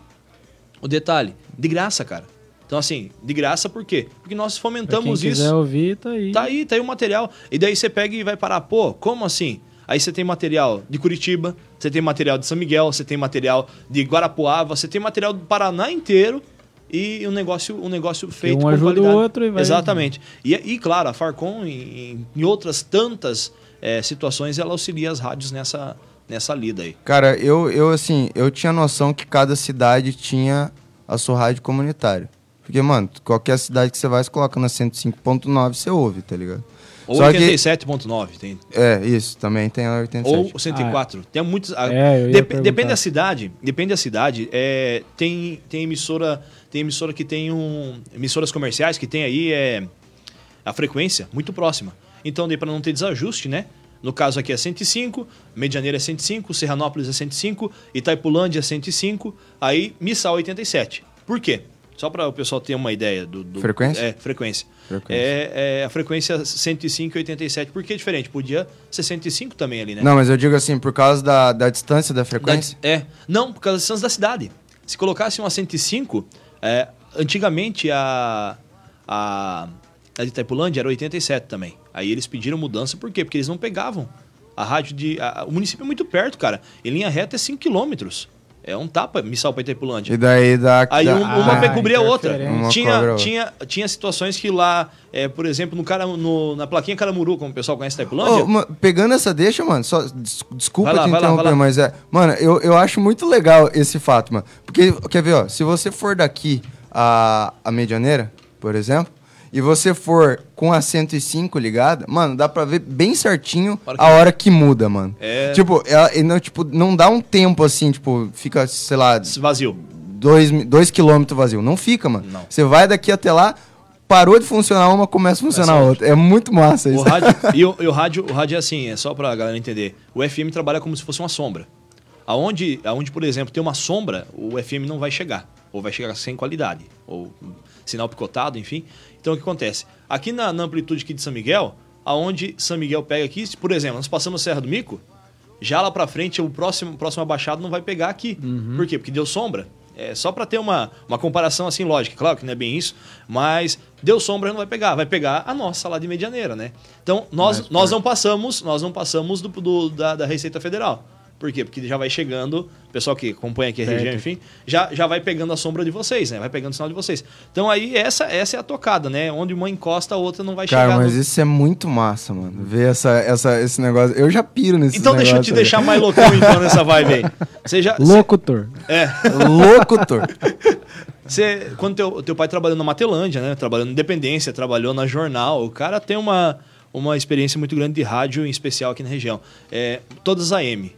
o detalhe, de graça, cara. Então, assim, de graça por quê? Porque nós quem fomentamos quiser isso. ouvir, tá aí. Tá aí, tá aí o material. E daí você pega e vai parar, pô, como assim? Aí você tem material de Curitiba, você tem material de São Miguel, você tem material de Guarapuava, você tem material do Paraná inteiro e um negócio, um negócio feito um com ajuda o outro e vai- Exatamente. E, e claro, a Farcom, em, em outras tantas eh, situações, ela auxilia as rádios nessa, nessa lida aí. Cara, eu, eu assim, eu tinha noção que cada cidade tinha a sua rádio comunitária. Porque, mano, qualquer cidade que você vai, você coloca na 105.9, você ouve, tá ligado? Ou Só que- 87.9, tem. É, isso, também tem a 87. Ou 104. Tem muitos. a- É, eu ia dep- depende da cidade. Depende da cidade. É, tem, tem emissora. Tem emissora que tem um. Emissoras comerciais que tem aí é, a frequência muito próxima. Então, daí para não ter desajuste, né? No caso aqui é 105, Medianeira é 105, Serranópolis é 105, Itaipulândia é 105, aí Missal 87. Por quê? Só para o pessoal ter uma ideia do. do- Frequência? É, frequência. Frequência. É, é a frequência 105 e 87. Por que é diferente? Podia ser 105 também ali, né? Não, mas eu digo assim, por causa da, da distância da Da- frequência. é. Não, por causa das distâncias da cidade. Se colocasse uma 105, é, antigamente a, a, a de Itaipulândia era 87 também. Aí eles pediram mudança, por quê? Porque eles não pegavam. A rádio de. a- o município é muito perto, cara. Em linha reta é 5 quilômetros. É um tapa, Missal para Itaipulândia. E daí da. Aí um- uma Ah, vai cobrir a outra. Uma Tinha, tinha, tinha situações que lá, é, por exemplo, no, cara, no- na plaquinha Caramuru, como o pessoal conhece Itaipulândia, Ô, ma- pegando essa deixa, mano, só des- desculpa lá, te interromper, lá. mas é. Mano, eu, eu acho muito legal esse fato, mano. Porque, quer ver, ó, se você for daqui a, a Medianeira, por exemplo, e você for com a 105 ligada, mano, dá pra ver bem certinho Hora que a hora que muda, mano. É. Tipo, ela, e não, tipo, não dá um tempo assim, tipo, fica, sei lá, vazio. dois, dois quilômetros vazio. Não fica, mano. Não. Você vai daqui até lá, parou de funcionar uma, começa a funcionar a outra. É muito massa O isso. rádio, e, o, e o rádio, o rádio é assim, é só pra galera entender. O FM trabalha como se fosse uma sombra. Aonde, aonde, por exemplo, tem uma sombra, o FM não vai chegar. Ou vai chegar sem qualidade. Ou sinal picotado, enfim. Então o que acontece? Aqui na, na amplitude aqui de São Miguel, aonde São Miguel pega aqui, por exemplo, nós passamos Serra do Mico, já lá pra frente, o próximo, próximo abaixado não vai pegar aqui. Por quê? Porque deu sombra. É só para ter uma, uma comparação assim lógica. Claro que não é bem isso, mas deu sombra não vai pegar, vai pegar a nossa lá de Medianeira, né? Então nós, nós não passamos, nós não passamos do, do- da, da Receita Federal. Por quê? Porque já vai chegando, o pessoal que acompanha aqui a Certo. região, enfim, já, já vai pegando a sombra de vocês, né? Vai pegando o sinal de vocês. Então aí essa, essa é a tocada, né? Onde uma encosta, a outra não vai Cara, chegar. mas no- isso é muito massa, mano. Ver essa, essa, esse negócio. Eu já piro nesse Então deixa eu te deixar mais loucão então nessa vibe aí. Você já. Locutor. É. Locutor. Você, quando teu, teu pai trabalhou na Matelândia, né? Trabalhando na Independência, trabalhou na Jornal, o cara tem uma, uma experiência muito grande de rádio, em especial aqui na região. É, todas AM.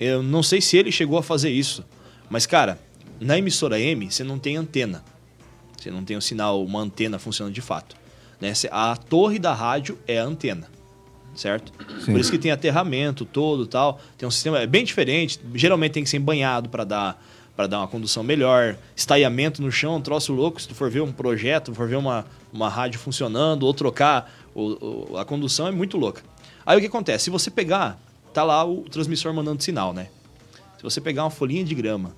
Eu não sei se ele chegou a fazer isso, mas, cara, na emissora AM, você não tem antena. Você não tem um sinal, uma antena funcionando de fato. Né? A torre da rádio é a antena, certo? Sim. Por isso que tem aterramento todo tal. Tem um sistema é bem diferente. Geralmente tem que ser banhado para dar para dar uma condução melhor. Estaiamento no chão, um troço louco. Se tu for ver um projeto, for ver uma, uma rádio funcionando ou trocar o- o- a condução é muito louca. Aí o que acontece? Se você pegar, tá lá o transmissor mandando sinal, né? Se você pegar uma folhinha de grama,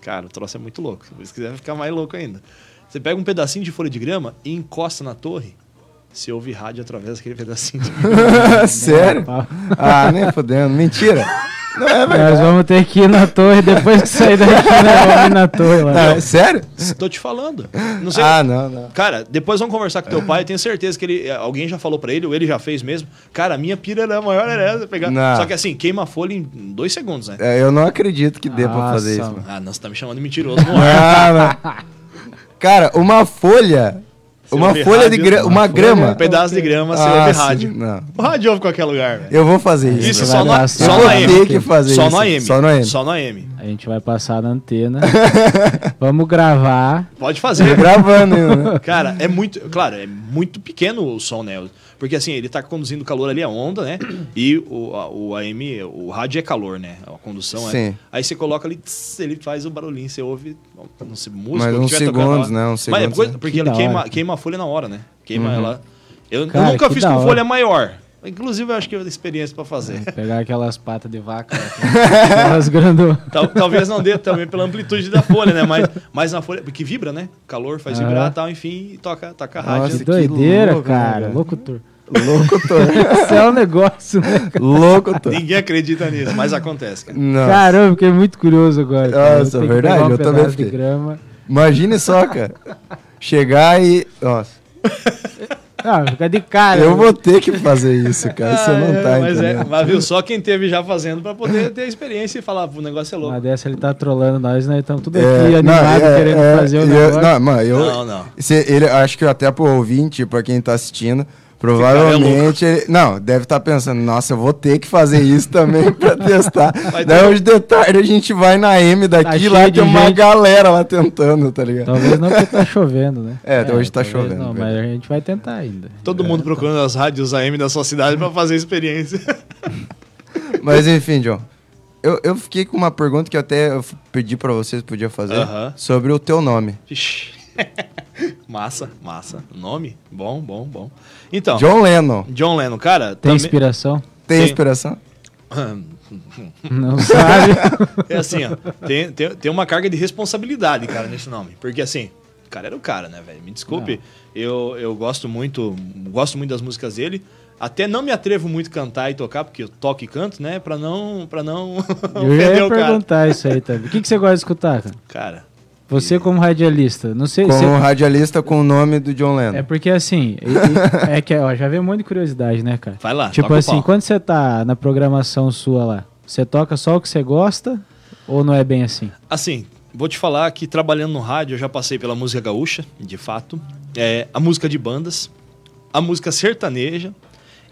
cara, o troço é muito louco. Se quiser ficar mais louco ainda. Você pega um pedacinho de folha de grama e encosta na torre, você ouve rádio através daquele pedacinho de grama. Sério? Ah, nem fodendo. Mentira. Não é Nós verdade. vamos ter que ir na torre depois que sair daqui, nós vamos ir na torre lá. Não, é sério? Tô te falando. Não sei. Ah, não, não. Cara, depois vamos conversar com teu pai. Eu tenho certeza que ele, alguém já falou pra ele, ou ele já fez mesmo. Cara, a minha pira era maior, era essa. Pegar. Não. Só que assim, queima a folha em dois segundos, né? É, eu não acredito que dê pra Nossa, fazer isso, mano. Ah, não, você tá me chamando de mentiroso. Não é. Ah, não. Cara, uma folha. Uma folha de rádio, grama. uma Uma grama. Um pedaço de grama, você Ah, ouve sim, rádio. Não. O rádio ouve em qualquer lugar, velho. Eu vou fazer isso. Isso só, passar só no AM. que fazer só isso. no AM. Só no AM. Só no AM. A gente vai passar na antena. vamos gravar. Pode fazer. gravando né? Cara, é muito. Claro, é muito pequeno o som, né? Porque assim, ele tá conduzindo calor ali, a onda, né? E o, a- o AM, o rádio é calor, né? A condução é. Sim. Aí você coloca ali, tss, ele faz o barulhinho, você ouve, não sei, música, Mas uns tiver tocando segundos, lá. né? Uns Mas é segundos, coisa- né? porque Que ele queima, queima a folha na hora, né? Queima Uhum. ela. Eu, eu Cara, nunca que fiz com folha maior. Inclusive, eu acho que eu tenho experiência pra fazer. Pegar aquelas patas de vaca. Aquelas grandonas. Tal- talvez não dê também pela amplitude da folha, né? Mas, mas na folha, porque vibra, né? Calor faz vibrar Aham. e tal, enfim, e toca, toca a Nossa, rádio. Que que doideira, louco, né, cara. cara? Locutor. Locutor. Isso é um negócio, né? Locutor. Ninguém acredita nisso, mas acontece, cara. Não. Caramba, fiquei muito curioso agora. cara. Nossa, que verdade, um eu também fiquei. Imagine só, cara. Chegar e. Nossa. Não, fica de cara. Eu vou ter que fazer isso, cara. Você não tá Ah, mas, é, entendendo. mas viu, só quem teve já fazendo pra poder ter a experiência e falar, o negócio é louco. dessa ele tá trolando nós, nós estamos tudo É, aqui não, animado é, querendo é, fazer o eu- negócio. Não, mano, eu. Não, não. Se ele, acho que até pro ouvinte, pra quem tá assistindo, provavelmente. ele- não, deve estar pensando, nossa, eu vou ter que fazer isso também pra testar. Daí hoje de tarde a gente vai na M daqui Tá e cheio lá de tem uma gente. galera lá tentando, tá ligado? Talvez não porque tá chovendo, né? É, hoje tá chovendo, Não, mas verdade. a gente vai tentar ainda. Todo mundo procurando as rádios AM da sua cidade pra fazer a experiência. Mas enfim, John. Eu, eu fiquei com uma pergunta que eu até eu pedi pra vocês, podia fazer, Aham. sobre o teu nome. Ixi. Massa, massa. Nome? Bom, bom, bom. Então, John Lennon. John Lennon, cara. Tem também- inspiração? Tem Sim. inspiração? Não sabe? É assim, ó. Tem, tem, tem uma carga de responsabilidade, cara, nesse nome. Porque assim, o cara era o cara, né, velho? Me desculpe. Eu, eu gosto muito, gosto muito das músicas dele. Até não me atrevo muito a cantar e tocar, porque eu toco e canto, né? Pra não, pra não Eu ia o cara. perguntar isso aí também. O que, que você gosta de escutar, cara? Cara, Você como radialista, não sei Como se... radialista com o nome do John Lennon. É porque assim, é que ó, já veio um monte de curiosidade, né, cara? vai lá. Tipo toca o assim, pau. quando você tá na programação sua lá, você toca só o que você gosta ou não é bem assim? Assim, vou te falar que trabalhando no rádio eu já passei pela música gaúcha, de fato, é, a música de bandas, a música sertaneja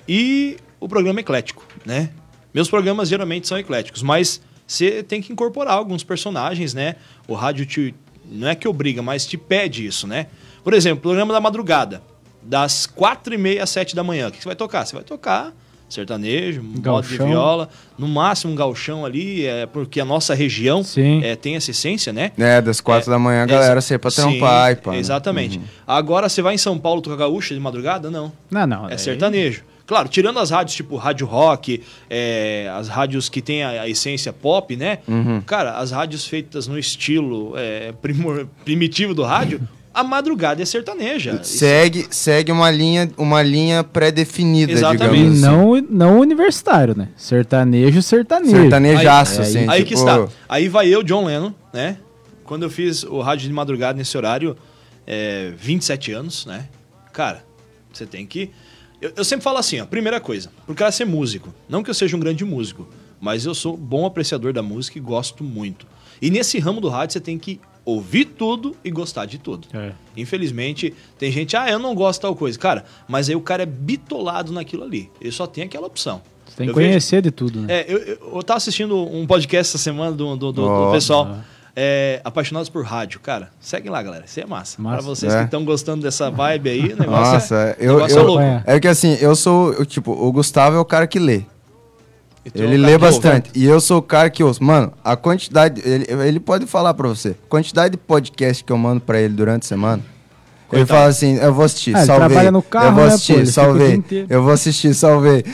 e o programa eclético, né? Meus programas geralmente são ecléticos, mas você tem que incorporar alguns personagens, né? O rádio te, não é que obriga, mas te pede isso, né? Por exemplo, programa da madrugada, das quatro e meia às sete da manhã, o que você vai tocar? Você vai tocar sertanejo, modo de viola, no máximo um galchão ali, é porque a nossa região Sim. é, tem essa essência, né? É, das quatro É, da manhã a galera exa- sai pra Sim, trampar e pá. né? Exatamente. Agora você vai em São Paulo tocar gaúcha de madrugada? Não. Não, não. É daí- sertanejo. Claro, tirando as rádios tipo rádio rock, é, as rádios que tem a, a essência pop, né? Uhum. Cara, as rádios feitas no estilo é, primor- primitivo do rádio, a madrugada é sertaneja. Segue, segue uma linha, uma linha pré-definida, Exatamente. E digamos assim. não, não universitário, né? Sertanejo, sertanejo. Sertanejaço, Aí- assim. Aí que tipo, está. Aí vai eu, John Lennon, né? Quando eu fiz o rádio de madrugada nesse horário, é, 27 anos, né? Cara, você tem que. Eu, eu sempre falo assim, ó, primeira coisa, pro cara ser músico. Não que eu seja um grande músico, mas eu sou bom apreciador da música e gosto muito. E nesse ramo do rádio você tem que ouvir tudo e gostar de tudo. É. Infelizmente, tem gente, ah, eu não gosto de tal coisa. Cara, mas aí o cara é bitolado naquilo ali. Ele só tem aquela opção. Você tem que Eu vejo- conhecer de tudo, né? é, eu, eu, eu tava assistindo um podcast essa semana do, do, do- do Ó. pessoal. É, apaixonados por rádio, cara. Segue lá, galera. Isso é massa. Massa. Pra vocês É. que estão gostando dessa vibe aí, o negócio Nossa, é, eu, o negócio eu- é louco. É. é que assim, eu sou, eu, tipo, o Gustavo é o cara que lê. Então, Ele lê bastante. E eu sou o cara que ouço. Mano, a quantidade. Ele, ele pode falar pra você. A quantidade de podcast que eu mando pra ele durante a semana. Ele Coitado. fala assim: eu vou assistir, Ah, ele salvei. trabalha no carro, eu vou né, pô? assistir, dia salvei. Eu vou assistir, salvei.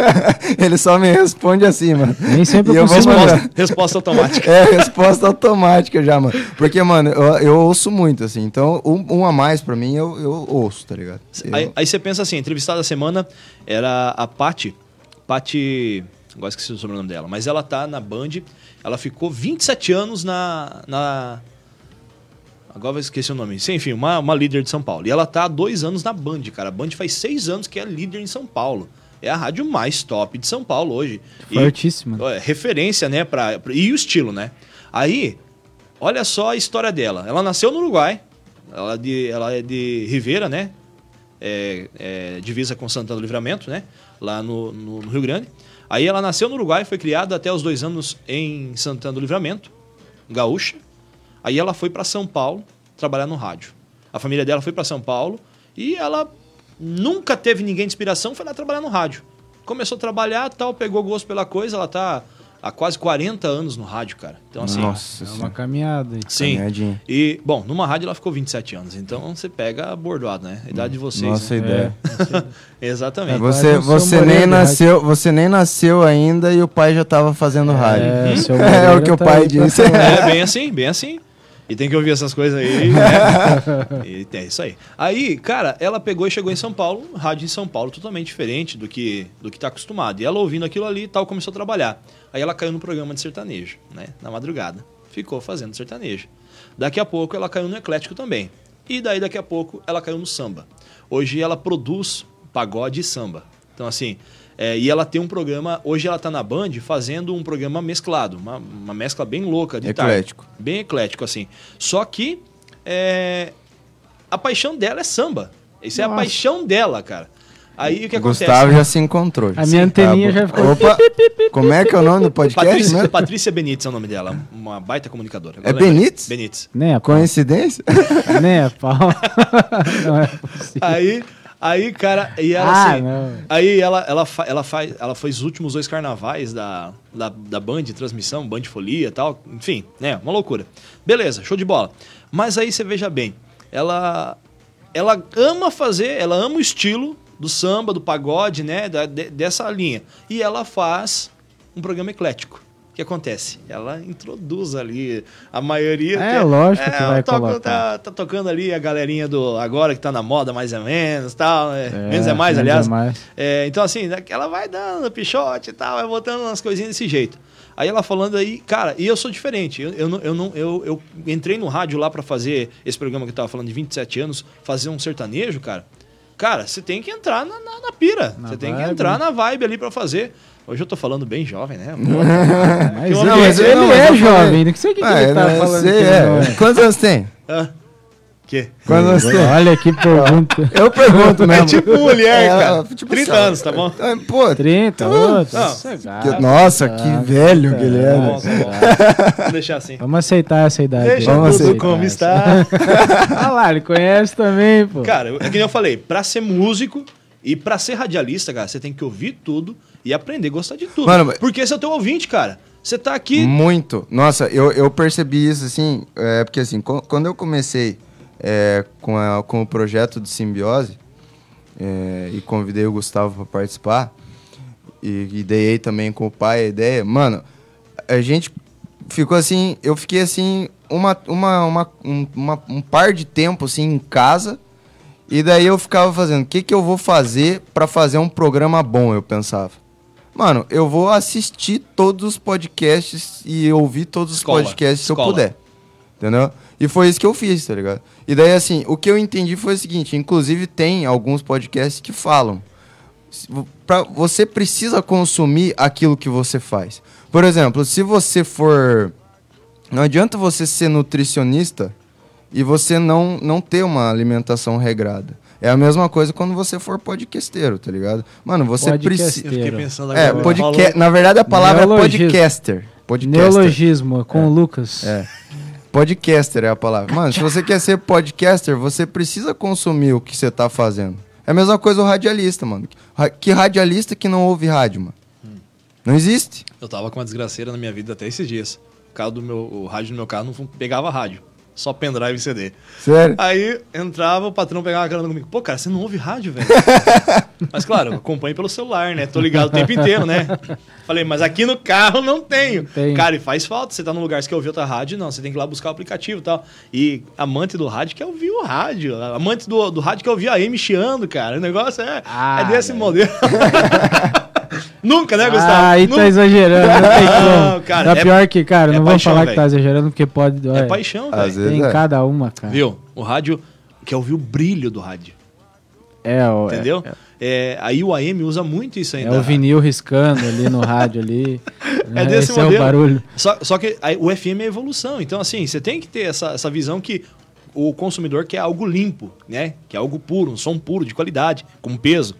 ele só me responde assim, mano. Nem sempre E eu vou. Resposta, resposta automática. É, resposta automática já, mano. Porque, mano, eu, eu ouço muito, assim. Então, um, um a mais pra mim, eu, eu ouço, tá ligado? Eu- Aí, aí você pensa assim, entrevistada da semana era a Pati. Pati. Agora esqueci o sobrenome dela, mas ela tá na Band. Ela ficou 27 anos na. na agora eu esqueci o nome. Sim, enfim, uma, uma líder de São Paulo. E ela tá há dois anos na Band, cara. A Band faz seis anos que é líder em São Paulo. É a rádio mais top de São Paulo hoje. E- Fortíssima. é, referência, né? Pra, pra- e o estilo, né? Aí, olha só a história dela. Ela nasceu no Uruguai. Ela, é de, ela é de Rivera, né? É, é, divisa com Santana do Livramento, né? Lá no, no- no Rio Grande. Aí ela nasceu no Uruguai, foi criada até os dois anos em Santana do Livramento, gaúcha. Aí ela foi para São Paulo trabalhar no rádio. A família dela foi para São Paulo e ela nunca teve ninguém de inspiração, foi lá trabalhar no rádio. Começou a trabalhar, tal, pegou gosto pela coisa, ela tá há quase 40 anos no rádio, cara. Então assim, Nossa É uma caminhada. hein? sim. Caminhadinha. E bom, numa rádio ela ficou 27 anos, então você pega bordoado, né? A idade de vocês. Nossa né? ideia. Exatamente. Você, Agora eu sou você, moreno nem de nasceu, você nem nasceu ainda e o pai já tava fazendo rádio. É, seu É Moreira o que o tá pai disse. É, bem assim, bem assim. E tem que ouvir essas coisas aí, né? E é isso aí. Aí, cara, ela pegou e chegou em São Paulo, rádio em São Paulo, totalmente diferente do que do que tá acostumado. E ela ouvindo aquilo ali e tal, começou a trabalhar. Aí ela caiu no programa de sertanejo, né? Na madrugada. Ficou fazendo sertanejo. Daqui a pouco ela caiu no eclético também. E daí daqui a pouco ela caiu no samba. Hoje ela produz pagode e samba. Então assim, é, e ela tem um programa, hoje ela tá na Band fazendo um programa mesclado, uma, uma mescla bem louca de tarde. Eclético. Bem eclético, assim. Só que é, a paixão dela é samba. Isso é a Nossa. paixão dela, cara. Aí o que acontece? Gustavo já se encontrou. A minha anteninha já ficou Opa, como é que é o nome do podcast Patrícia, mesmo? Patrícia Benítez é o nome dela, uma baita comunicadora. É Agora lembrei. Benítez? Benítez. Nem a pau. Coincidência? Nem a pau. não é possível. Aí, aí, cara, e ela Ah, assim. não. Aí ela, ela, fa- ela, faz, ela foi os últimos dois carnavais da, da, da Band, transmissão, Band Folia e tal. Enfim, né? Uma loucura. Beleza, show de bola. Mas aí você veja bem, ela, ela ama fazer, ela ama o estilo do samba, do pagode, né? da- de- dessa linha. E ela faz um programa eclético. O que acontece? Ela introduz ali a maioria. É, lógico que vai toca- colocar. Tá, tá tocando ali a galerinha do agora que tá na moda, mais ou menos, tal. né? É, menos é mais, menos aliás. é mais. É, então, assim, ela vai dando pichote e tal, vai botando umas coisinhas desse jeito. Aí ela falando aí, cara, e eu sou diferente. Eu, eu, não- eu, não, eu, eu entrei no rádio lá pra fazer esse programa que eu tava falando de 27 anos, fazer um sertanejo, cara. Cara, você tem que entrar na, na, na pira. Você tem que entrar na vibe ali pra fazer. Hoje eu tô falando bem jovem, né? Mas Eu não, mas ele eu- não, mas é eu jovem, não sei o que, que Ah, ele tá falando. sei, que é. não é. Quantos anos tem? Ah, que? Quantos anos tem? Olha que pergunta. Eu pergunto mesmo. É tipo mulher, cara. tipo 30 assim, anos, tá bom? Pô, 30, Não. outro. sossegado. que- nossa, que velho tá. que. Bom, tá bom. Vamos deixar assim. Vamos aceitar essa idade. Deixa. Vamos tudo aceitar como está. Ah lá, ele conhece também, pô. Cara, é que nem eu falei, pra ser músico e pra ser radialista, cara, você tem que ouvir tudo e aprender a gostar de tudo. Mano, Porque esse é o teu ouvinte, cara. Você tá aqui. Muito. Nossa, eu, eu percebi isso, assim, é, porque assim, quando eu comecei é, com, a- com o projeto de simbiose, é, e convidei o Gustavo para participar, e, e dei também com o pai a ideia, mano, a gente ficou assim, eu fiquei assim, uma, uma, uma, um, uma- um par de tempo assim em casa, e daí eu ficava fazendo, o que, que eu vou fazer para fazer um programa bom, eu pensava. Mano, eu vou assistir todos os podcasts e ouvir todos os Escola, podcasts se eu puder. Entendeu? E foi isso que eu fiz, tá ligado? E daí, assim, o que eu entendi foi o seguinte: inclusive, tem alguns podcasts que falam. Pra, você precisa consumir aquilo que você faz. Por exemplo, se você for. Não adianta você ser nutricionista e você não, não ter uma alimentação regrada. É a mesma coisa quando você for podcasteiro, tá ligado? Mano, você precisa. Eu fiquei pensando É, agora. podca... falou- na verdade a palavra Neologismo. é podcaster. Podcaster. Neologismo com o Lucas. É. Podcaster é a palavra. Mano, se você quer ser podcaster, você precisa consumir o que você tá fazendo. É a mesma coisa o radialista, mano. Que radialista que não ouve rádio, mano? Não existe. Eu tava com uma desgraceira na minha vida até esses dias. O, carro do meu, o rádio do meu carro não pegava rádio. Só pendrive e CD. Sério? Aí entrava, o patrão pegava a carona comigo. Pô, cara, você não ouve rádio, velho? mas claro, acompanho pelo celular, né? Tô ligado o tempo inteiro, né? Falei, mas aqui no carro não tenho. tem. Cara, e faz falta. Você tá num lugar, você quer ouvir outra rádio? Não, você tem que ir lá buscar o aplicativo e tal. E amante do rádio quer ouvir o rádio. Amante do, do rádio quer ouvir a M chiando, cara. O negócio é, Ah, é desse velho. modelo. Nunca, né, Gustavo? Ah, aí Nunca. tá exagerando, não tem Não, cara, Tá é- pior que, cara, é não vamos paixão, falar que velho. tá exagerando, porque pode. É paixão, velho. Tem é. cada uma, cara. Viu? O rádio quer ouvir o brilho do rádio. É, o, é- Entendeu? É, aí o AM usa muito isso É, ainda. o vinil riscando ali no rádio ali. É desse Esse é o modelo. barulho. Só, só que aí o FM é evolução. Então, assim, você tem que ter essa, essa visão que o consumidor quer algo limpo, né? Que é algo puro, um som puro, de qualidade, com peso.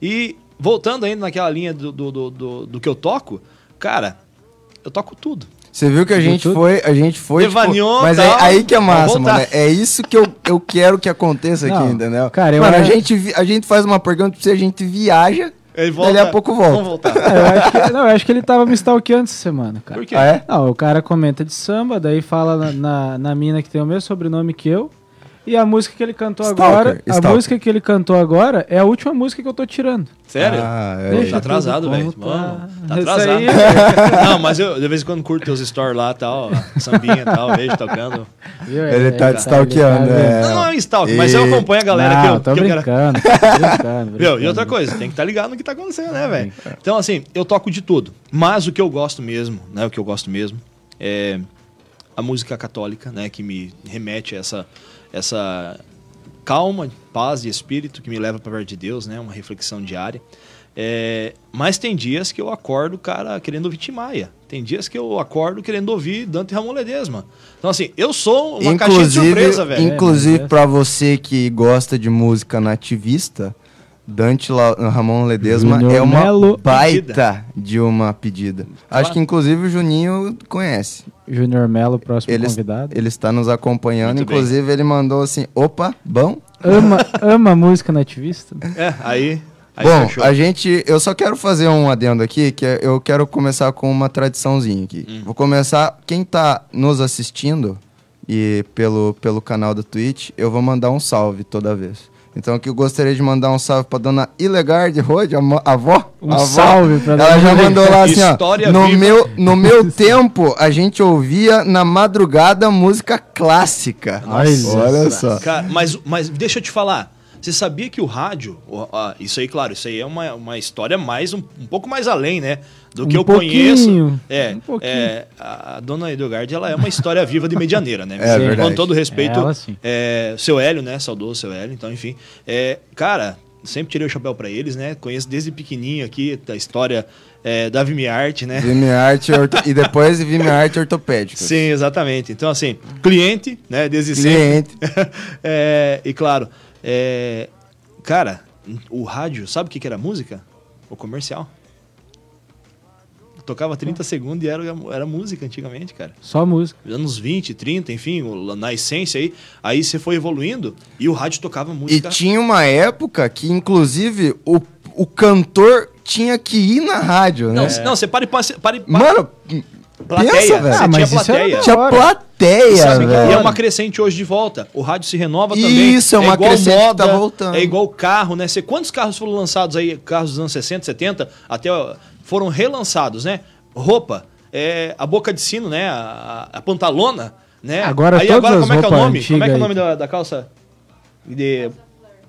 E voltando ainda naquela linha do, do, do, do- do que eu toco, cara, eu toco tudo. Você viu que a gente foi, a gente foi. tipo, Devaneou, mas tal, é aí que é massa, mano. É isso que eu, eu quero que aconteça aqui, Não, entendeu? cara, eu mano, a, era- gente, a gente faz uma pergunta pra você, a gente viaja, Ele dali a pouco volta. Vamos voltar. É, eu, acho que, não, eu acho que ele tava me stalkeando essa semana, cara. Por quê? Ah, é? Não, o cara comenta de samba, daí fala na, na, na mina que tem o mesmo sobrenome que eu. E a música que ele cantou Stalker, agora. A stalker. música que ele cantou agora é a última música que eu tô tirando. Sério? Ah, é. Deixa tá atrasado, velho. tá. Tá atrasado. aí, Não, mas eu de vez em quando curto teus stories lá e tal, sambinha e tal, vejo tocando. Ele É, tá é, te stalkeando, ele tá é. Não, não é um stalk, mas eu acompanho a galera que Não, eu, tô que eu quero- brincando, tô brincando, brincando. E outra coisa, tem que estar ligado no que tá acontecendo, né, velho? Então, assim, eu toco de tudo. Mas o que eu gosto mesmo, né? O que eu gosto mesmo é a música católica, né? Que me remete a essa, essa calma, paz de espírito que me leva para perto de Deus, né? Uma reflexão diária. É, mas tem dias que eu acordo, cara, querendo ouvir Tim Maia. Tem dias que eu acordo querendo ouvir Dante Ramon Ledesma. Então, assim, eu sou uma caixinha de surpresa, velho. Inclusive, É, mas é- pra você que gosta de música nativista, Dante La- Ramon Ledesma é uma Melo. baita de uma pedida. Acho que inclusive o Juninho conhece. Júnior Melo, próximo Ele, convidado. ele está nos acompanhando. Muito bem. inclusive, ele mandou assim: opa, bom. Ama, ama música nativista? É, aí. aí Bom, fechou. a gente. Eu só quero fazer um adendo aqui, que é- eu quero começar com uma tradiçãozinha aqui. Hum. Vou começar. Quem tá nos assistindo e pelo, pelo canal da Twitch, eu vou mandar um salve toda vez. Então aqui eu gostaria de mandar um salve pra dona Ilegard Rode, a avó. Um a avó. salve pra Ela dona já mandou lá assim, História ó. No viva. meu, no meu tempo, a gente ouvia na madrugada música clássica. Nossa. Olha só. Cara, mas, mas deixa eu te falar. Você sabia que o rádio, a- isso aí, claro, isso aí é uma, uma história mais um, um pouco mais além, né? Do Um que eu pouquinho, conheço. É, um pouquinho. é, a, a dona Edogard, ela é uma história viva de medianeira, né? É Com verdade. todo respeito, Ela, sim. é, seu Hélio, né? Saudoso seu Hélio, então, enfim. É, cara, sempre tirei o chapéu pra eles, né? Conheço desde pequenininho aqui da história é, da Vimiarte, né? Vime Arte orto- e depois Vime Arte Ortopédica. Sim, exatamente. Então, assim, cliente, né? Desde sempre. Cliente. É, e claro, é, cara, o rádio, sabe o que, que era música? O comercial. Tocava 30 segundos e era, era música antigamente, cara. Só música. Anos 20, 30, enfim, na essência aí. Aí você foi evoluindo e o rádio tocava E música. tinha uma época que, inclusive, o, o cantor tinha que ir na rádio, né? Não, não, você pare, pare, pare, pare Mano, Plateia. Pensa, velho. Você Ah, mas tinha isso era plateia. Tinha hora. plateia, Sabe que velho. é uma crescente hoje de volta. O rádio se renova também. Isso, é uma igual crescente que moda, tá voltando. É igual carro, né? Você, quantos carros foram lançados aí, carros dos anos 60, 70, até foram relançados, né? Roupa, é, a boca de sino, né? A, a- a pantalona, né? Agora aí todas agora as como é que é o nome? Como é que é o nome da, da calça? De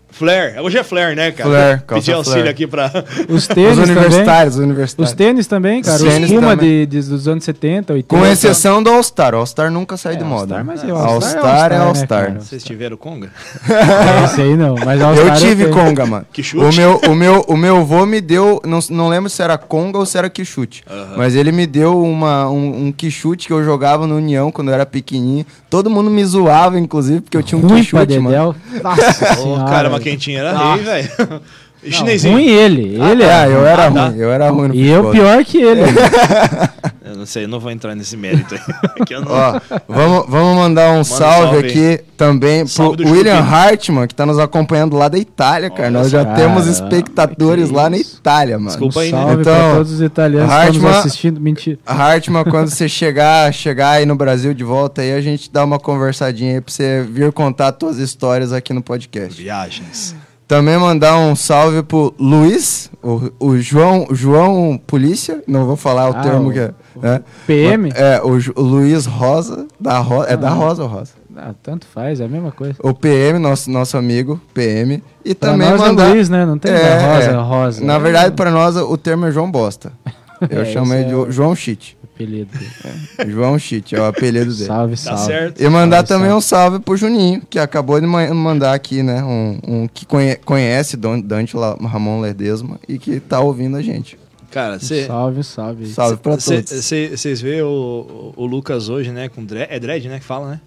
Flare. Hoje é flare, né, cara? Calça Pedir auxílio flare. aqui pra. Os Os tênis também. universitários, os Os universitários. tênis também, cara. Os Os tênis Puma também. de, de- dos anos 70, 80. Com exceção do All-Star. O All-Star nunca sai É, de moda. All-Star, mas é All-Star All-Star, é é All-Star. All-Star, né, Vocês tiveram conga? É, Esse aí não, mas All Eu Star tive tenho. conga, mano. Que chute. O meu, o meu, o meu avô me deu, não, não lembro se era conga ou se era quichute, mas ele me deu uma, um, um quichute que eu jogava no União quando eu era pequenininho. Todo mundo me zoava, inclusive, porque eu tinha um pra quichute, mano. Nossa cara, mas quem tinha era Nossa. rei, velho. E Não, Chinesinho. ruim ele, ele é. Ah, eu era Ah, tá. ruim, eu era ruim no E eu pior que ele. Eu não sei, eu não vou entrar nesse mérito aí. eu não... Ó, vamos, vamos mandar um salve, salve aqui também Salve pro William Chupino. Hartman, que tá nos acompanhando lá da Itália, cara. Nós já só. temos Cara, espectadores lá na. Itália, mano. Desculpa aí, né? salve Então, pra todos os italianos que estão Hartmann- nos assistindo. Mentira. Hartman, quando você chegar, chegar aí no Brasil de volta aí, a gente dá uma conversadinha aí pra você vir contar suas histórias aqui no podcast. Viagens. Também mandar um salve pro Luiz, o, o João, João Polícia, não vou falar o Ah, termo o- que é. né? PM? É, o, o Luiz Rosa, da Ro, é da Rosa ou Rosa? Ah, tanto faz, é a mesma coisa. O PM, nosso, nosso amigo PM. E Pra também nós mandar. é Luiz, né? Não tem É, rosa, é. rosa. Na verdade, pra nós, o termo é João Bosta. Eu É, chamei esse de é João Shit. Apelido dele. João Shit, é o apelido dele. Salve, Tá salve. certo. E mandar Salve, também salve. um salve pro Juninho, que acabou de ma- mandar aqui, né? Um, um que conhe- conhece Don- Dante La- Ramon Ledesma e que tá ouvindo a gente. Cara, você. Salve, salve. Salve pra todos. Vocês vê o, o Lucas hoje, né? Com dread, é dread, né? Que fala, né?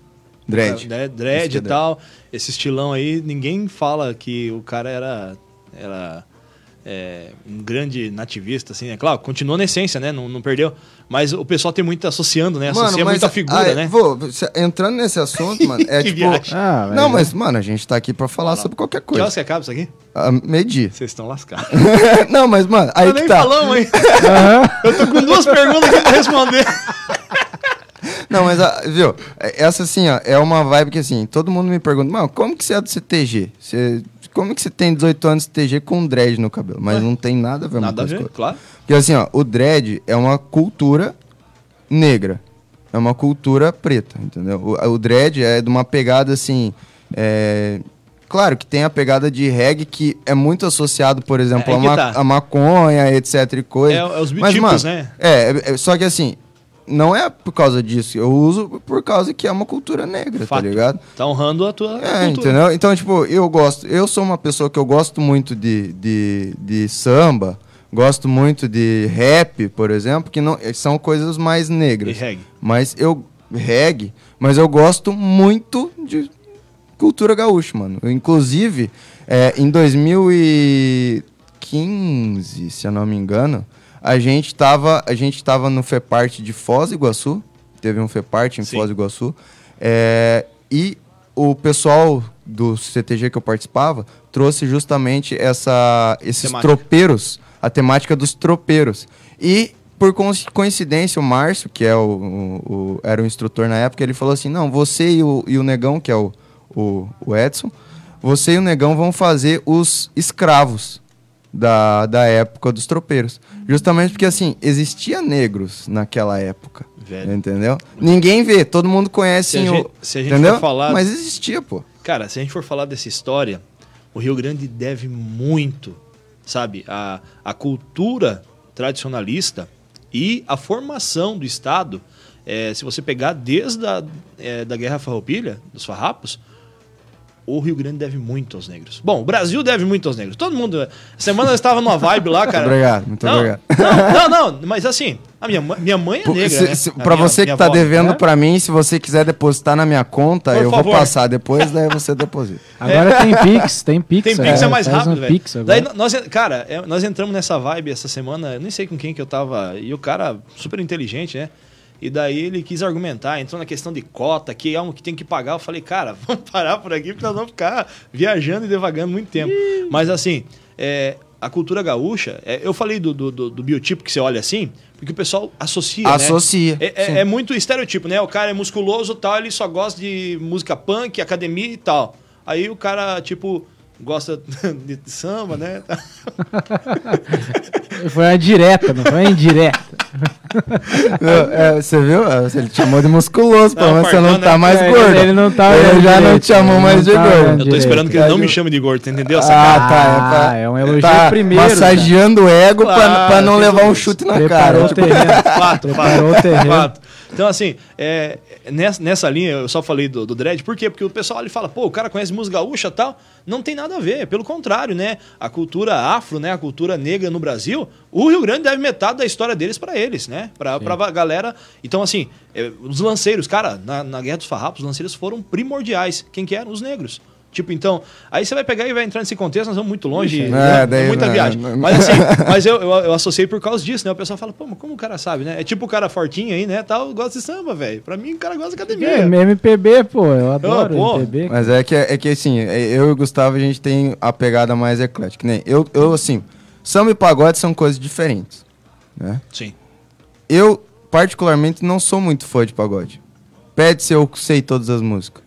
Dredd. Dread, Isso dread que e é tal. Esse estilão aí, ninguém fala que o cara era. era é, um grande nativista, assim, é claro, continuou na essência, né? Não, não perdeu. Mas o pessoal tem muito associando, né? Associa muita figura, ah, né? Vou, se- entrando nesse assunto, mano, é Que tipo. Ah, Não, mas, mano, a gente tá aqui pra falar sobre qualquer Que coisa. horas que acaba isso aqui? Ah, medir. Vocês estão lascados. não, mas, mano, aí Nós que nem tá. falamos, hein? Eu tô com duas perguntas aqui pra responder. Não, mas, viu, é- essa assim, ó, é uma vibe que assim, todo mundo me pergunta, mano, como que você é do CTG? Você, como que você tem 18 anos de CTG com dread no cabelo? Mas Ué, não tem nada a ver uma Nada a ver, com claro. Porque assim, ó, o dread é uma cultura negra. É uma cultura preta, entendeu? O, o dread é de uma pegada assim. é, Claro que tem a pegada de reggae que é muito associado, por exemplo, É, a, aí que ma tá. a maconha, etc e coisa. É, é os Mas, biotipos, mano, né? É, é, é, só que assim, não é por causa disso. Eu uso por causa que é uma cultura negra, Fato. tá ligado? Tá honrando a tua É, cultura. entendeu? Então, tipo, eu gosto. Eu sou uma pessoa que eu gosto muito de, de, de samba, gosto muito de rap, por exemplo, que não são coisas mais E negras. reggae. Mas eu. reggae, mas eu gosto muito de cultura gaúcha, mano. Eu, inclusive, é, em 2015, se eu não me engano, a gente tava, a gente tava no FEPART de Foz do Iguaçu. Teve um FEPART em Sim. Foz do Iguaçu. É, e o pessoal do CTG que eu participava trouxe justamente essa, esses Temática. tropeiros, a temática dos tropeiros. E, por coinc- coincidência, o Márcio, que é o, o- o- era o instrutor na época, ele falou assim: não, você e o, e o Negão, que é o, o, o Edson, você e o Negão vão fazer os escravos da, da época dos tropeiros. Justamente porque, assim, existia negros naquela época. Velho. Entendeu? Ninguém vê, todo mundo conhece Se a o. gente- se a gente entendeu? for falar- Mas existia, pô. Cara, se a gente for falar dessa história, o Rio Grande deve muito, sabe, a, a cultura tradicionalista e a formação do Estado. eh, se você pegar desde a eh, da Guerra Farroupilha, dos farrapos, o Rio Grande deve muito aos negros. Bom, o Brasil deve muito aos negros. Todo mundo. Semana eu estava numa vibe lá, cara. Obrigado, muito não, obrigado. Não, não, não, mas assim, a minha, mãe- minha mãe é negra. se- né? se- pra minha- você que tá avó, devendo né? pra mim, se você quiser depositar na minha conta, Por eu favor. vou passar depois, daí você deposita. Agora tem Pix, tem Pix. Tem Pix agora, é mais rápido, um velho. Daí nós, cara, é, nós entramos nessa vibe essa semana, eu nem sei com quem que eu tava, e o cara super inteligente, né? E daí ele quis argumentar, entrou na questão de cota, que é um que tem que pagar. Eu falei, cara, vamos parar por aqui, porque nós vamos ficar viajando e devagando muito tempo. Mas assim, é, a cultura gaúcha, é, eu falei do, do, do- do biotipo que você olha assim, porque o pessoal associa. né? Associa, É, é- sim. é muito estereotipo, né? O cara é musculoso tal, ele só gosta de música punk, academia e tal. Aí o cara, tipo, gosta de samba, né? Foi uma direta, não foi uma indireta. É, você viu? É, Ele te chamou de musculoso, pelo Não, menos você não tá né? mais É, gordo. ele não tá Ele já não direito, te chamou mais não de tá gordo. Eu tô direito. esperando que ele não me chame de gordo, entendeu? Ah, sacada? tá. É, pra- Ah, é um elogio tá primeiro, Massageando o ego pra, Claro, pra não sem levar um chute na Preparou cara. o terreno. Fato, Preparou o terreno. fato. Então, assim, é, nessa, nessa linha, eu só falei do, do dread, por quê? Porque o pessoal ele fala, pô, o cara conhece música gaúcha e tal. Não tem nada a ver, pelo contrário, né? A cultura afro, né? A cultura negra no Brasil, o Rio Grande deve metade da história deles pra eles, né? Pra, pra galera. Então, assim, é, os lanceiros, cara, na, na Guerra dos Farrapos, os lanceiros foram primordiais. Quem que eram? Os negros. Tipo, então, aí você vai pegar e vai entrar nesse contexto, nós vamos muito longe, Ixi, né? é, daí é muita não- viagem. não- Mas assim, mas eu, eu, eu associei por causa disso, né? O pessoal fala, pô, mas como o cara sabe, né? É tipo o cara fortinho aí, né? Tal, gosta de samba, velho. Pra mim, o cara gosta de academia. É, MPB, pô, eu adoro pô. MPB. Mas é que, é que assim, é- eu e o Gustavo, a gente tem a pegada mais eclética. Nem eu, eu, assim, samba e pagode são coisas diferentes. Né? Sim. Eu, particularmente, não sou muito fã de pagode. Pede se eu sei todas as músicas.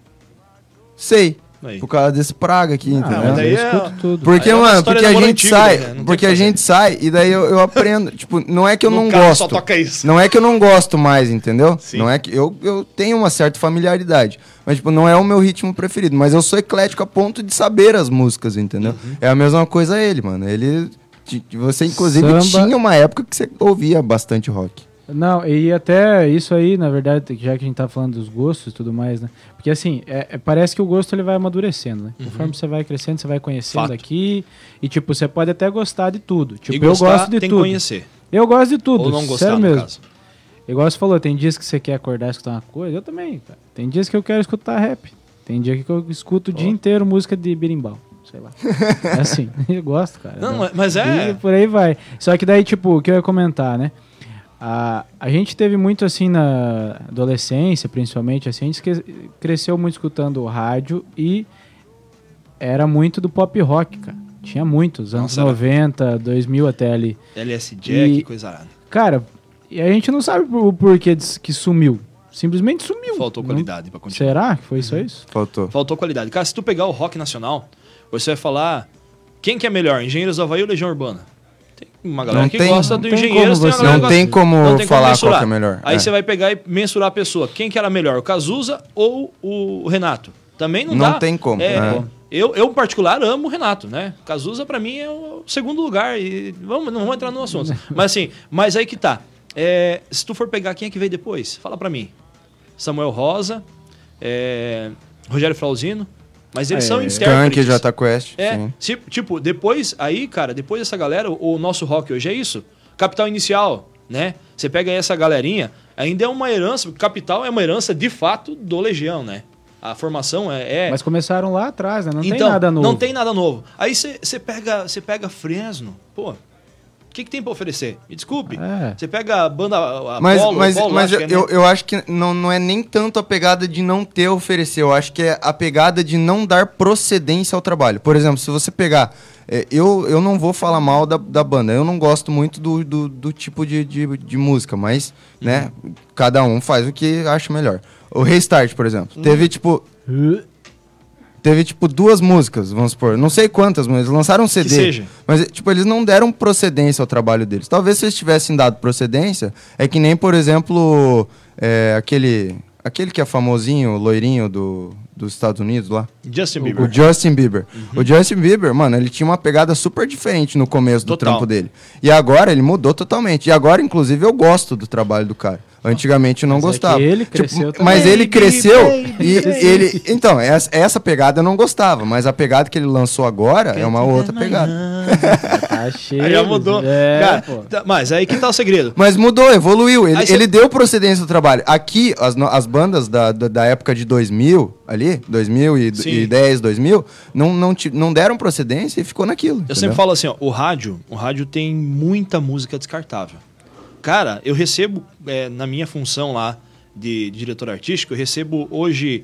Sei. Aí. Por causa desse praga aqui, Ah, entendeu? mas daí eu é- escuto tudo. Porque, Aí é uma mano, história porque a gente antigo, sai, né? Porque a gente sai e daí eu, eu aprendo, tipo, não é que eu No não gosto. só toca isso. Não é que eu não gosto mais, entendeu? Sim. Não é que eu, eu tenho uma certa familiaridade, mas tipo, não é o meu ritmo preferido, mas eu sou eclético a ponto de saber as músicas, entendeu? Uhum. É a mesma coisa ele, mano. Ele você inclusive Samba- tinha uma época que você ouvia bastante rock. Não, e até isso aí, na verdade, já que a gente tá falando dos gostos e tudo mais, né? Porque assim, é- é- parece que o gosto ele vai amadurecendo, né? Conforme você vai crescendo, você vai conhecendo Uhum. Fato. aqui. E tipo, você pode até gostar de tudo. Tipo, e eu gosto de tem tudo. conhecer. Eu gosto de tudo. Ou não gostar, sério mesmo. caso. Igual você falou, tem dias que você quer acordar e escutar uma coisa, eu também, cara. Tem dias que eu quero escutar rap. Tem dia que eu escuto o dia inteiro música de berimbau. Sei lá. é assim, eu gosto, cara. Não, mas é... e por aí vai. Só que daí, tipo, o que eu ia comentar, né? A, a gente teve muito assim na adolescência, principalmente, assim, a gente cresceu muito escutando rádio e era muito do pop rock, cara. Tinha muitos, anos Nossa, era- 90, 2000 até ali. LS Jack, E- coisa arada. Cara, e a gente não sabe o porquê que sumiu. Simplesmente sumiu. Faltou Não- qualidade pra continuar. Será que foi só isso? Faltou. Faltou qualidade. Cara, se tu pegar o rock nacional, você vai falar quem que é melhor, Engenheiros do Havaí ou Legião Urbana? Uma galera Não que tem- gosta não do tem como tem Não tem como não tem falar qual é melhor. Aí É. você vai pegar e mensurar a pessoa. Quem que era melhor, o Cazuza ou o Renato? Também não, Não dá. tem como, É, é. Eu, eu, em particular, amo o Renato, né? Cazuza, pra mim, é o segundo lugar. E vamos, não vamos entrar no assunto. mas assim, mas aí que tá. É, se tu for pegar quem é que veio depois, fala pra mim. Samuel Rosa, é, Rogério Flauzino. Mas eles É, são Skank, intérpretes. Jota Quest. É, sim. se- tipo, depois, aí, cara, depois dessa galera, o, o nosso rock hoje é isso. Capital Inicial, né? Você pega aí essa galerinha, ainda é uma herança, Capital é uma herança de fato do Legião, né? A formação é... é- Mas começaram lá atrás, né? Não então, tem nada novo. Não tem nada novo. Aí você pega, você pega Fresno, pô, que, que tem pra oferecer? Me desculpe. É. Você pega a banda a Mas, Apollo, mas, Apollo, mas acho eu, que é, né? eu, eu acho que não, não é nem tanto a pegada de não ter a oferecer, eu acho que é a pegada de não dar procedência ao trabalho. Por exemplo, se você pegar. é, eu, eu não vou falar mal da, da banda, eu não gosto muito do, do, do tipo de, de, de música, mas, né, cada um faz o que acha melhor. O Restart, por exemplo, teve tipo. Teve, tipo, duas músicas, vamos supor. Não sei quantas, mas eles lançaram um CD. seja. Mas, tipo, eles não deram procedência ao trabalho deles. Talvez se eles tivessem dado procedência, é que nem, por exemplo, é, aquele. Aquele que é famosinho, loirinho do, dos Estados Unidos lá. Justin Bieber. O Justin Bieber. O Justin Bieber, mano, ele tinha uma pegada super diferente no começo do Total. trampo dele. E agora ele mudou totalmente. E agora, inclusive, eu gosto do trabalho do cara. Antigamente eu não Mas é gostava. que ele Tipo, cresceu também. mas ele cresceu e ele. Então, essa, essa pegada eu não gostava, mas a pegada que ele lançou agora é uma outra pegada. Tá cheio. Aí já mudou. É, Cara, tá- mas aí que tá o segredo. Mas mudou, evoluiu. Ele, cê- ele deu procedência do trabalho. Aqui, as, as bandas da, da, da época de 2000, ali, 2010, 2000, não, não, não deram procedência e ficou naquilo. Eu entendeu? sempre falo assim, ó, o rádio, o rádio tem muita música descartável. Cara, eu recebo, é, na minha função lá de, de diretor artístico, eu recebo hoje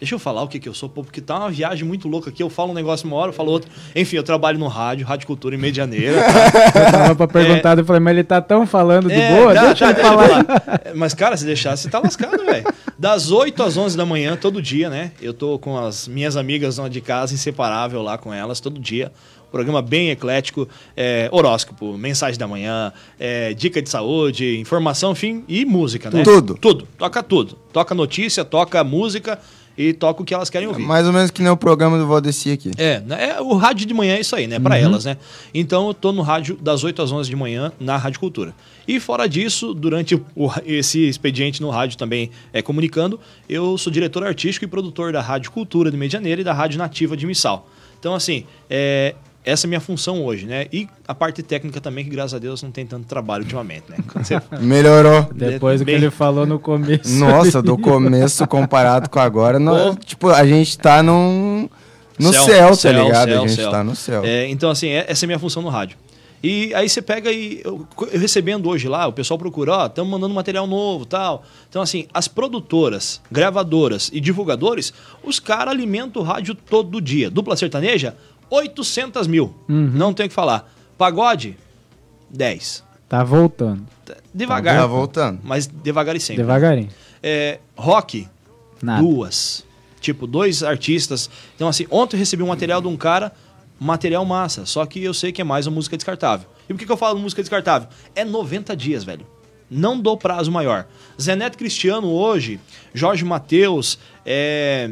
Deixa eu falar o que, que eu sou, pô, porque tá uma viagem muito louca aqui. Eu falo um negócio uma hora, eu falo outro. Enfim, eu trabalho no rádio, Rádio Cultura em Medianeira. tá? Eu tava pra perguntar, eu falei, mas ele tá tão falando de É, boa, tá, deixa tá, ele deixa eu falar. É, Mas, cara, se deixar, você tá lascado, velho. Das 8 às 11 da manhã, todo dia, né? Eu tô com as minhas amigas de casa, inseparável lá com elas, todo dia. Programa bem eclético, é, horóscopo, mensagem da manhã, é, dica de saúde, informação, enfim, e música, né? Tudo. Tudo. Toca tudo. Toca notícia, toca música e toca o que elas querem ouvir. Mais ou menos que nem o programa do Valdeci aqui. É, né, é, o rádio de manhã é isso aí, né? Pra elas, né? Então eu tô no rádio das 8 às 11 de manhã na Rádio Cultura. E fora disso, durante o- esse expediente no rádio também é, comunicando, eu sou diretor artístico e produtor da Rádio Cultura de Medianeira e da Rádio Nativa de Missal. Então, assim, é, essa é a minha função hoje, né? E a parte técnica também, que graças a Deus não tem tanto trabalho ultimamente, né? Você- Melhorou. Depois do que Bem- ele falou no começo. Nossa, do começo comparado com agora, Pô. tipo, a gente tá num, no Céu, céu, tá céu, ligado? céu, a gente céu. tá no céu. É, então, assim, é- essa é a minha função no rádio. E aí você pega e eu, eu recebendo hoje lá, o pessoal procura, ó, estamos mandando material novo tal. Então, assim, as produtoras, gravadoras e divulgadores, os caras alimentam o rádio todo dia. Dupla sertaneja, 800 mil. Não tem o que falar. Pagode, 10. Tá voltando. Devagar. Tá voltando. Mas devagar e sempre. Devagarinho. É, rock, Nada. duas. Tipo, dois artistas. Então, assim, ontem eu recebi um material de um cara, material massa. Só que eu sei que é mais uma música descartável. E por que, que eu falo música descartável? É 90 dias, velho. Não dou prazo maior. Zé Neto Cristiano hoje, Jorge Matheus, é...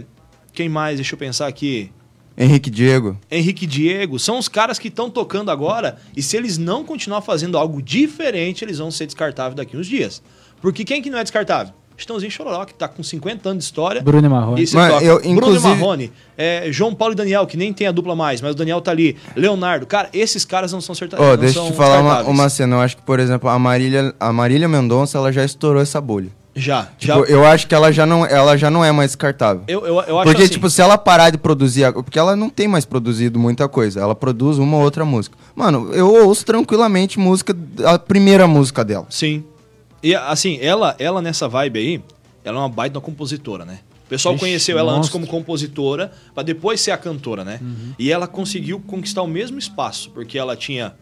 quem mais? Deixa eu pensar aqui. Henrique Diego. Henrique Diego, são os caras que estão tocando agora e se eles não continuar fazendo algo diferente, eles vão ser descartáveis daqui uns dias. Porque quem que não é descartável? Estãozinho Chororó, que tá com 50 anos de história. Bruno e Marrone. Mas eu, Bruno inclusive- Marrone, é, João Paulo e Daniel, que nem tem a dupla mais, mas o Daniel tá ali. Leonardo, cara, esses caras não são Ó, sertanejos. deixa eu te falar uma, uma cena. Eu acho que, por exemplo, a Marília, a Marília Mendonça, ela já estourou essa bolha. Já, já. Tipo, eu acho que ela já não, ela já não é mais descartável. eu, eu, eu acho Porque, assim, tipo, se ela parar de produzir. a- Porque ela não tem mais produzido muita coisa. Ela produz uma ou outra música. Mano, eu ouço tranquilamente música. A primeira música dela. Sim. E assim, ela, ela nessa vibe aí, ela é uma baita compositora, né? O pessoal Ixi, conheceu ela antes monstro. como compositora, pra depois ser a cantora, né? E ela conseguiu conquistar o mesmo espaço, porque ela tinha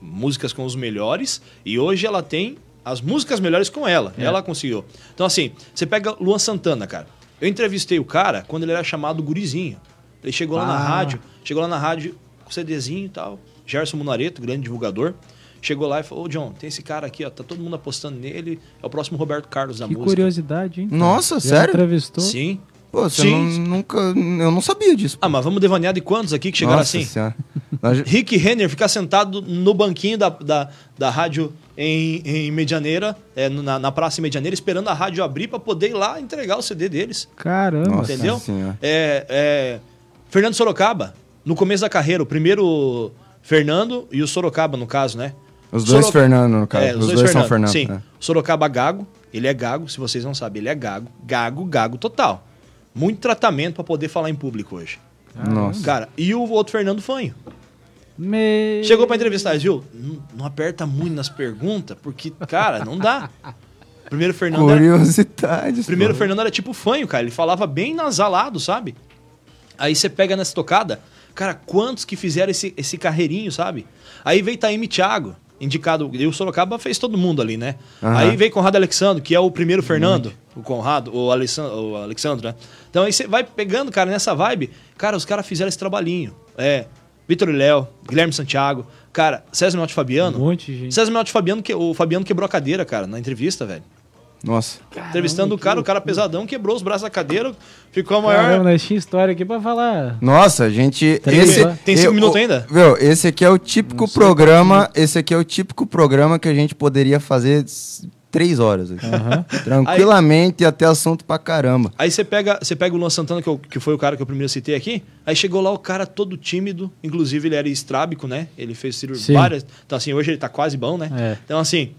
músicas com os melhores e hoje ela tem as músicas melhores com ela. Ela conseguiu. Então assim, você pega Luan Santana, cara. Eu entrevistei o cara quando ele era chamado Gurizinho. Ele chegou lá na Ah. rádio, chegou lá na rádio com CDzinho e tal. Gerson Munareto, grande divulgador. Chegou lá e falou: Ô John, tem esse cara aqui, ó, tá todo mundo apostando nele. É o próximo Roberto Carlos da Que música. curiosidade, hein? Nossa, Já sério? entrevistou? Sim. Pô, você Sim. não- nunca. Eu não sabia disso. Ah, mas vamos devanear de quantos aqui que chegaram Nossa assim? Senhora. Rick Renner ficar sentado no banquinho da, da, da rádio em, em Medianeira, é, na, na Praça Medianeira, esperando a rádio abrir pra poder ir lá entregar o CD deles. Caramba. Nossa entendeu? É, é, Fernando Sorocaba, no começo da carreira, o primeiro Fernando e o Sorocaba, no caso, né? Os dois Soro- Fernando, no caso. É, os, dois, são Fernando. Sim. né? Sorocaba Gago, ele é gago, se vocês não sabem, ele é gago. Gago, gago total. Muito tratamento pra poder falar em público hoje. Nossa. Cara, e o outro Fernando Fanho. Me... Chegou pra entrevistar, viu? Não, não aperta muito nas perguntas, porque, cara, não dá. Primeiro Fernando era, Curiosidades. primeiro pô. Fernando era tipo fanho, cara. Ele falava bem nasalado, sabe? Aí você pega nessa tocada, cara, quantos que fizeram esse, esse carreirinho, sabe? Aí veio Taime Thiago, indicado. E o Sorocaba fez todo mundo ali, né? Aham. Aí veio Conrado Alexandre, que é o primeiro Fernando. O Conrado, o Alexandre, o Alexandre, né? Então aí você vai pegando, cara, nessa vibe. Cara, os caras fizeram esse trabalhinho. É. Vitor e Léo, Guilherme Santiago, cara, César Menotti Fabiano. Um monte de gente. César Menotti Fabiano, que, o Fabiano quebrou a cadeira, cara, na entrevista, velho. Nossa. Entrevistando o cara, o cara pesadão quebrou os braços da cadeira, ficou a maior. Caramba, nós tinha história aqui pra falar. Nossa, a gente. Tem- esse, tem cinco eu- minutos ainda? Viu, esse aqui é o típico programa. Esse aqui é o típico programa que a gente poderia fazer três horas. aqui. Aham. Tranquilamente e até assunto pra caramba. Aí você pega, você pega o Luan Santana, que, eu- que foi o cara que eu primeiro citei aqui. Aí chegou lá o cara todo tímido, inclusive ele era estrábico, né? Ele fez cirurgia várias. Então, assim, hoje ele tá quase bom, né? É. Então, assim,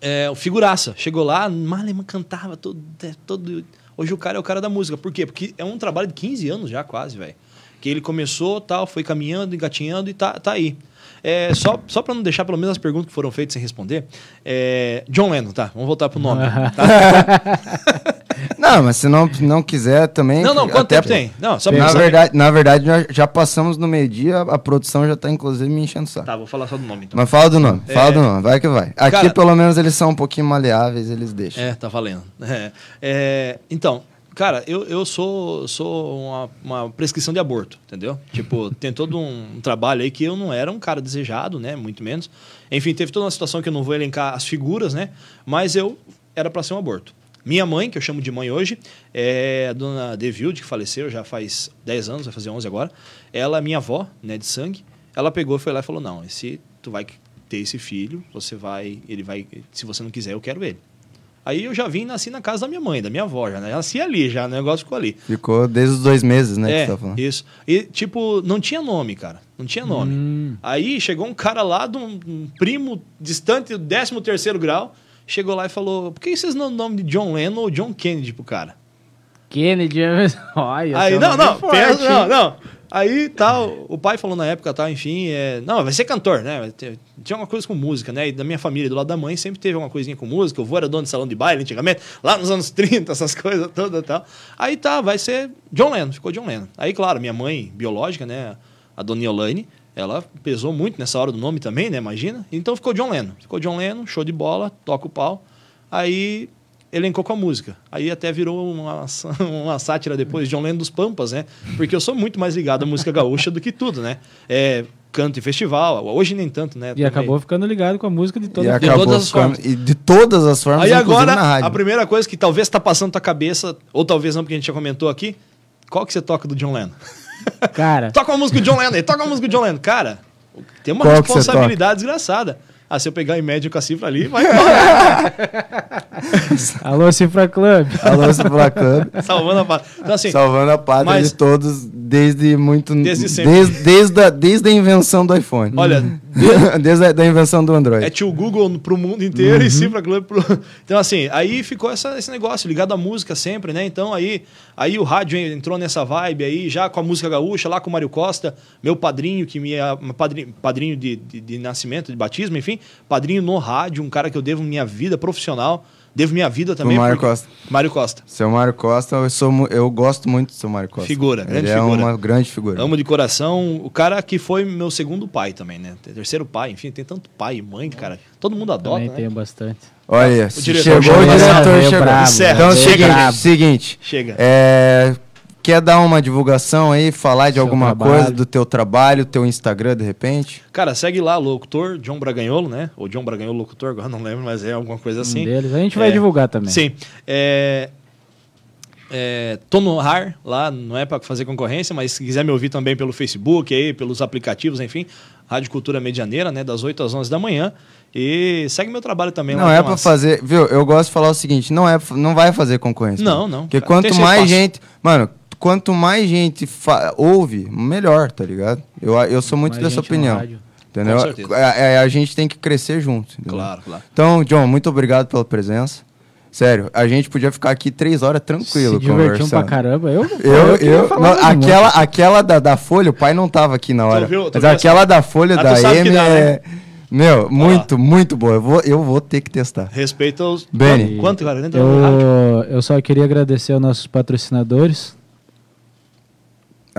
é, o figuraça. Chegou lá, Malema cantava todo, é, todo. Hoje o cara é o cara da música. Por quê? Porque é um trabalho de 15 anos já, quase, velho. Que ele começou, tal, foi caminhando, engatinhando e tá, tá aí. É, só, só pra não deixar pelo menos as perguntas que foram feitas sem responder. é, John Lennon, tá? Vamos voltar pro nome. tá? Não, mas se não, não quiser também. Não, não, quanto tempo tem? Não, só Na verdade, na verdade, nós já passamos no meio-dia, a produção já tá inclusive me enchendo o saco. Tá, vou falar só do nome então. Mas fala do nome, fala É. do nome, vai que vai. Aqui, Cara- pelo menos, eles são um pouquinho maleáveis, eles deixam. É, tá valendo. É. É, então, cara, eu, eu sou, sou uma, uma prescrição de aborto, entendeu? Tipo, tem todo um, trabalho aí que eu não era um cara desejado, né? Muito menos. Enfim, teve toda uma situação que eu não vou elencar as figuras, né? Mas eu era para ser um aborto. Minha mãe, que eu chamo de mãe hoje, é a dona Devilde, que faleceu já faz 10 anos, vai fazer 11 agora. Ela, minha avó, né, de sangue, ela pegou, foi lá e falou: "Não, esse tu vai ter esse filho, você vai, ele vai, se você não quiser, eu quero ele". Aí eu já vim e nasci na casa da minha mãe, da minha avó, já, né? Nasci ali, já, o negócio ficou ali. Ficou desde os dois meses, né? que É, você tá falando. isso. E, tipo, não tinha nome, cara. Não tinha nome. Hum. Aí chegou um cara lá, de um, um primo distante, 13 terceiro grau, chegou lá e falou, por que vocês não dão o nome de John Lennon ou John Kennedy pro cara? Kennedy, olha. Aí, não, não, forte, pensa, não, não. Aí tal, o pai falou na época, tal, enfim, é, não, vai ser cantor, né? Tinha alguma coisa com música, né? E da minha família, do lado da mãe, sempre teve alguma coisinha com música. O vô era dono de salão de baile antigamente, lá nos anos 30, essas coisas todas e tal. Aí tá, vai ser John Lennon, ficou John Lennon. Aí, claro, minha mãe biológica, né? A dona Yolaine, ela pesou muito nessa hora do nome também, né? Imagina. Então ficou John Lennon. Ficou John Lennon, show de bola, toca o pau. Aí elencou com a música. Aí até virou uma, uma sátira depois, John Lennon dos Pampas, né? Porque eu sou muito mais ligado à música gaúcha do que tudo, né? É, canto em festival, hoje nem tanto, né? E acabou ficando ligado com a música de E toda a de todas as formas. e de todas as formas, Aí agora, na rádio. a primeira coisa que talvez tá passando na tua cabeça, ou talvez não, porque a gente já comentou aqui, qual que você toca do John Lennon? Cara, Toca uma música do John Lennon aí, toca uma música do John Lennon. Cara, tem uma Qual responsabilidade desgraçada. Ah, se eu pegar em média com a cifra ali, vai embora. alô Cifra Club. Alô, Cifra Club, salvando a paz. Então, assim, salvando a pátria mas- de todos desde muito... Desde sempre. Desde, desde, a, desde a invenção do iPhone. olha, desde a da invenção do Android. É tio Google pro mundo inteiro Uhum. e Cifra Club pro... Então, assim, aí ficou essa- esse negócio ligado à música sempre, né? Então, aí, aí o rádio entrou nessa vibe aí, já com a música gaúcha, lá com o Mário Costa, meu padrinho, que me é padrinho, padrinho de, de, de nascimento, de batismo, enfim, padrinho no rádio, um cara que eu devo minha vida profissional, devo minha vida também. Mário porque- Costa. Mário Costa. Seu Mário Costa, eu, sou, eu gosto muito do seu Mário Costa. Figura, Ele grande é figura. uma grande figura. Amo de coração. O cara que foi meu segundo pai também, né? Terceiro pai, enfim, tem tanto pai e mãe, cara. Todo mundo adota, Também né? tenho bastante. Olha, O diretor chegou chegou. o diretor, chegou. bravo. Então, veio seguinte, seguinte, Chega. é, quer dar uma divulgação aí, falar de Seu alguma trabalho. coisa do teu trabalho, teu Instagram, de repente? Cara, segue lá, locutor, John Braganholo, né? Ou John Braganholo locutor, agora não lembro, mas é alguma coisa assim. Um deles. A gente vai É, divulgar também. Sim. É, é, tô no RAR, lá não é para fazer concorrência, mas se quiser me ouvir também pelo Facebook, aí, pelos aplicativos, enfim, Rádio Cultura Medianeira, né? Das 8 às 11 da manhã. E segue meu trabalho também. Não lá é as- fazer, viu? Eu gosto de falar o seguinte, não é, não vai fazer concorrência. Não, não. Porque Tem quanto mais espaço. gente, mano, quanto mais gente fa- ouve, melhor, tá ligado? Eu, eu sou muito Mais dessa gente no opinião. rádio. Entendeu? Com certeza. É- é- a gente tem que crescer junto. entendeu? Claro, claro. Então, John, muito obrigado pela presença. Sério, a gente podia ficar aqui três horas tranquilo Se divertiu conversando. pra caramba. Eu, Eu, eu, falar não, muito. aquela, aquela da, da Folha, o pai não tava aqui na hora. ouviu- tu mas viu aquela da Folha Ah, tu da M dá, é. Meu, muito, muito boa. Eu vou, eu vou ter que testar. Respeita os. Benny. Quanto, cara? Eu, eu só queria agradecer aos nossos patrocinadores.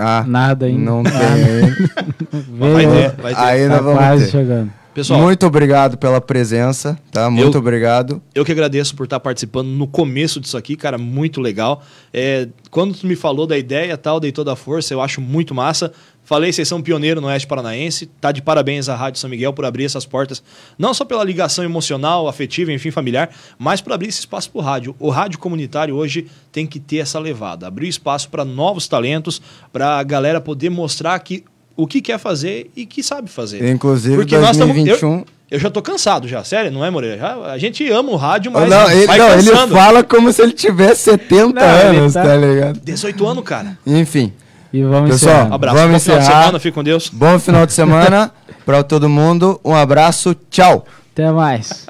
Ah, Nada ainda. não tem. Vai ter, vai ter. Aí tá nós vamos quase ter. chegando. Pessoal, Muito obrigado pela presença, tá? Muito Eu- obrigado. Eu que agradeço por estar participando no começo disso aqui, cara, muito legal. É, quando tu me falou da ideia e tal, dei toda a força, eu acho muito massa. Falei, vocês são pioneiro no Oeste Paranaense. Tá de parabéns à Rádio São Miguel por abrir essas portas, não só pela ligação emocional, afetiva, enfim, familiar, mas por abrir esse espaço para o rádio. O rádio comunitário hoje tem que ter essa levada, abrir espaço para novos talentos, para a galera poder mostrar que o que quer fazer e que sabe fazer. Inclusive, Porque nós tamo- 2021. Eu já tô cansado já, sério, não é, Moreira? Já- a gente ama o rádio, mas não, ele, vai não, ele fala como se ele tivesse 70 Não, anos, tá- tá ligado? 18 anos, cara. Enfim, E vamos Pessoal, encerrando. Abraço. Vamos Bom final de encerrar. semana, fique com Deus. bom final de semana pra todo mundo. Um abraço, tchau. Até mais.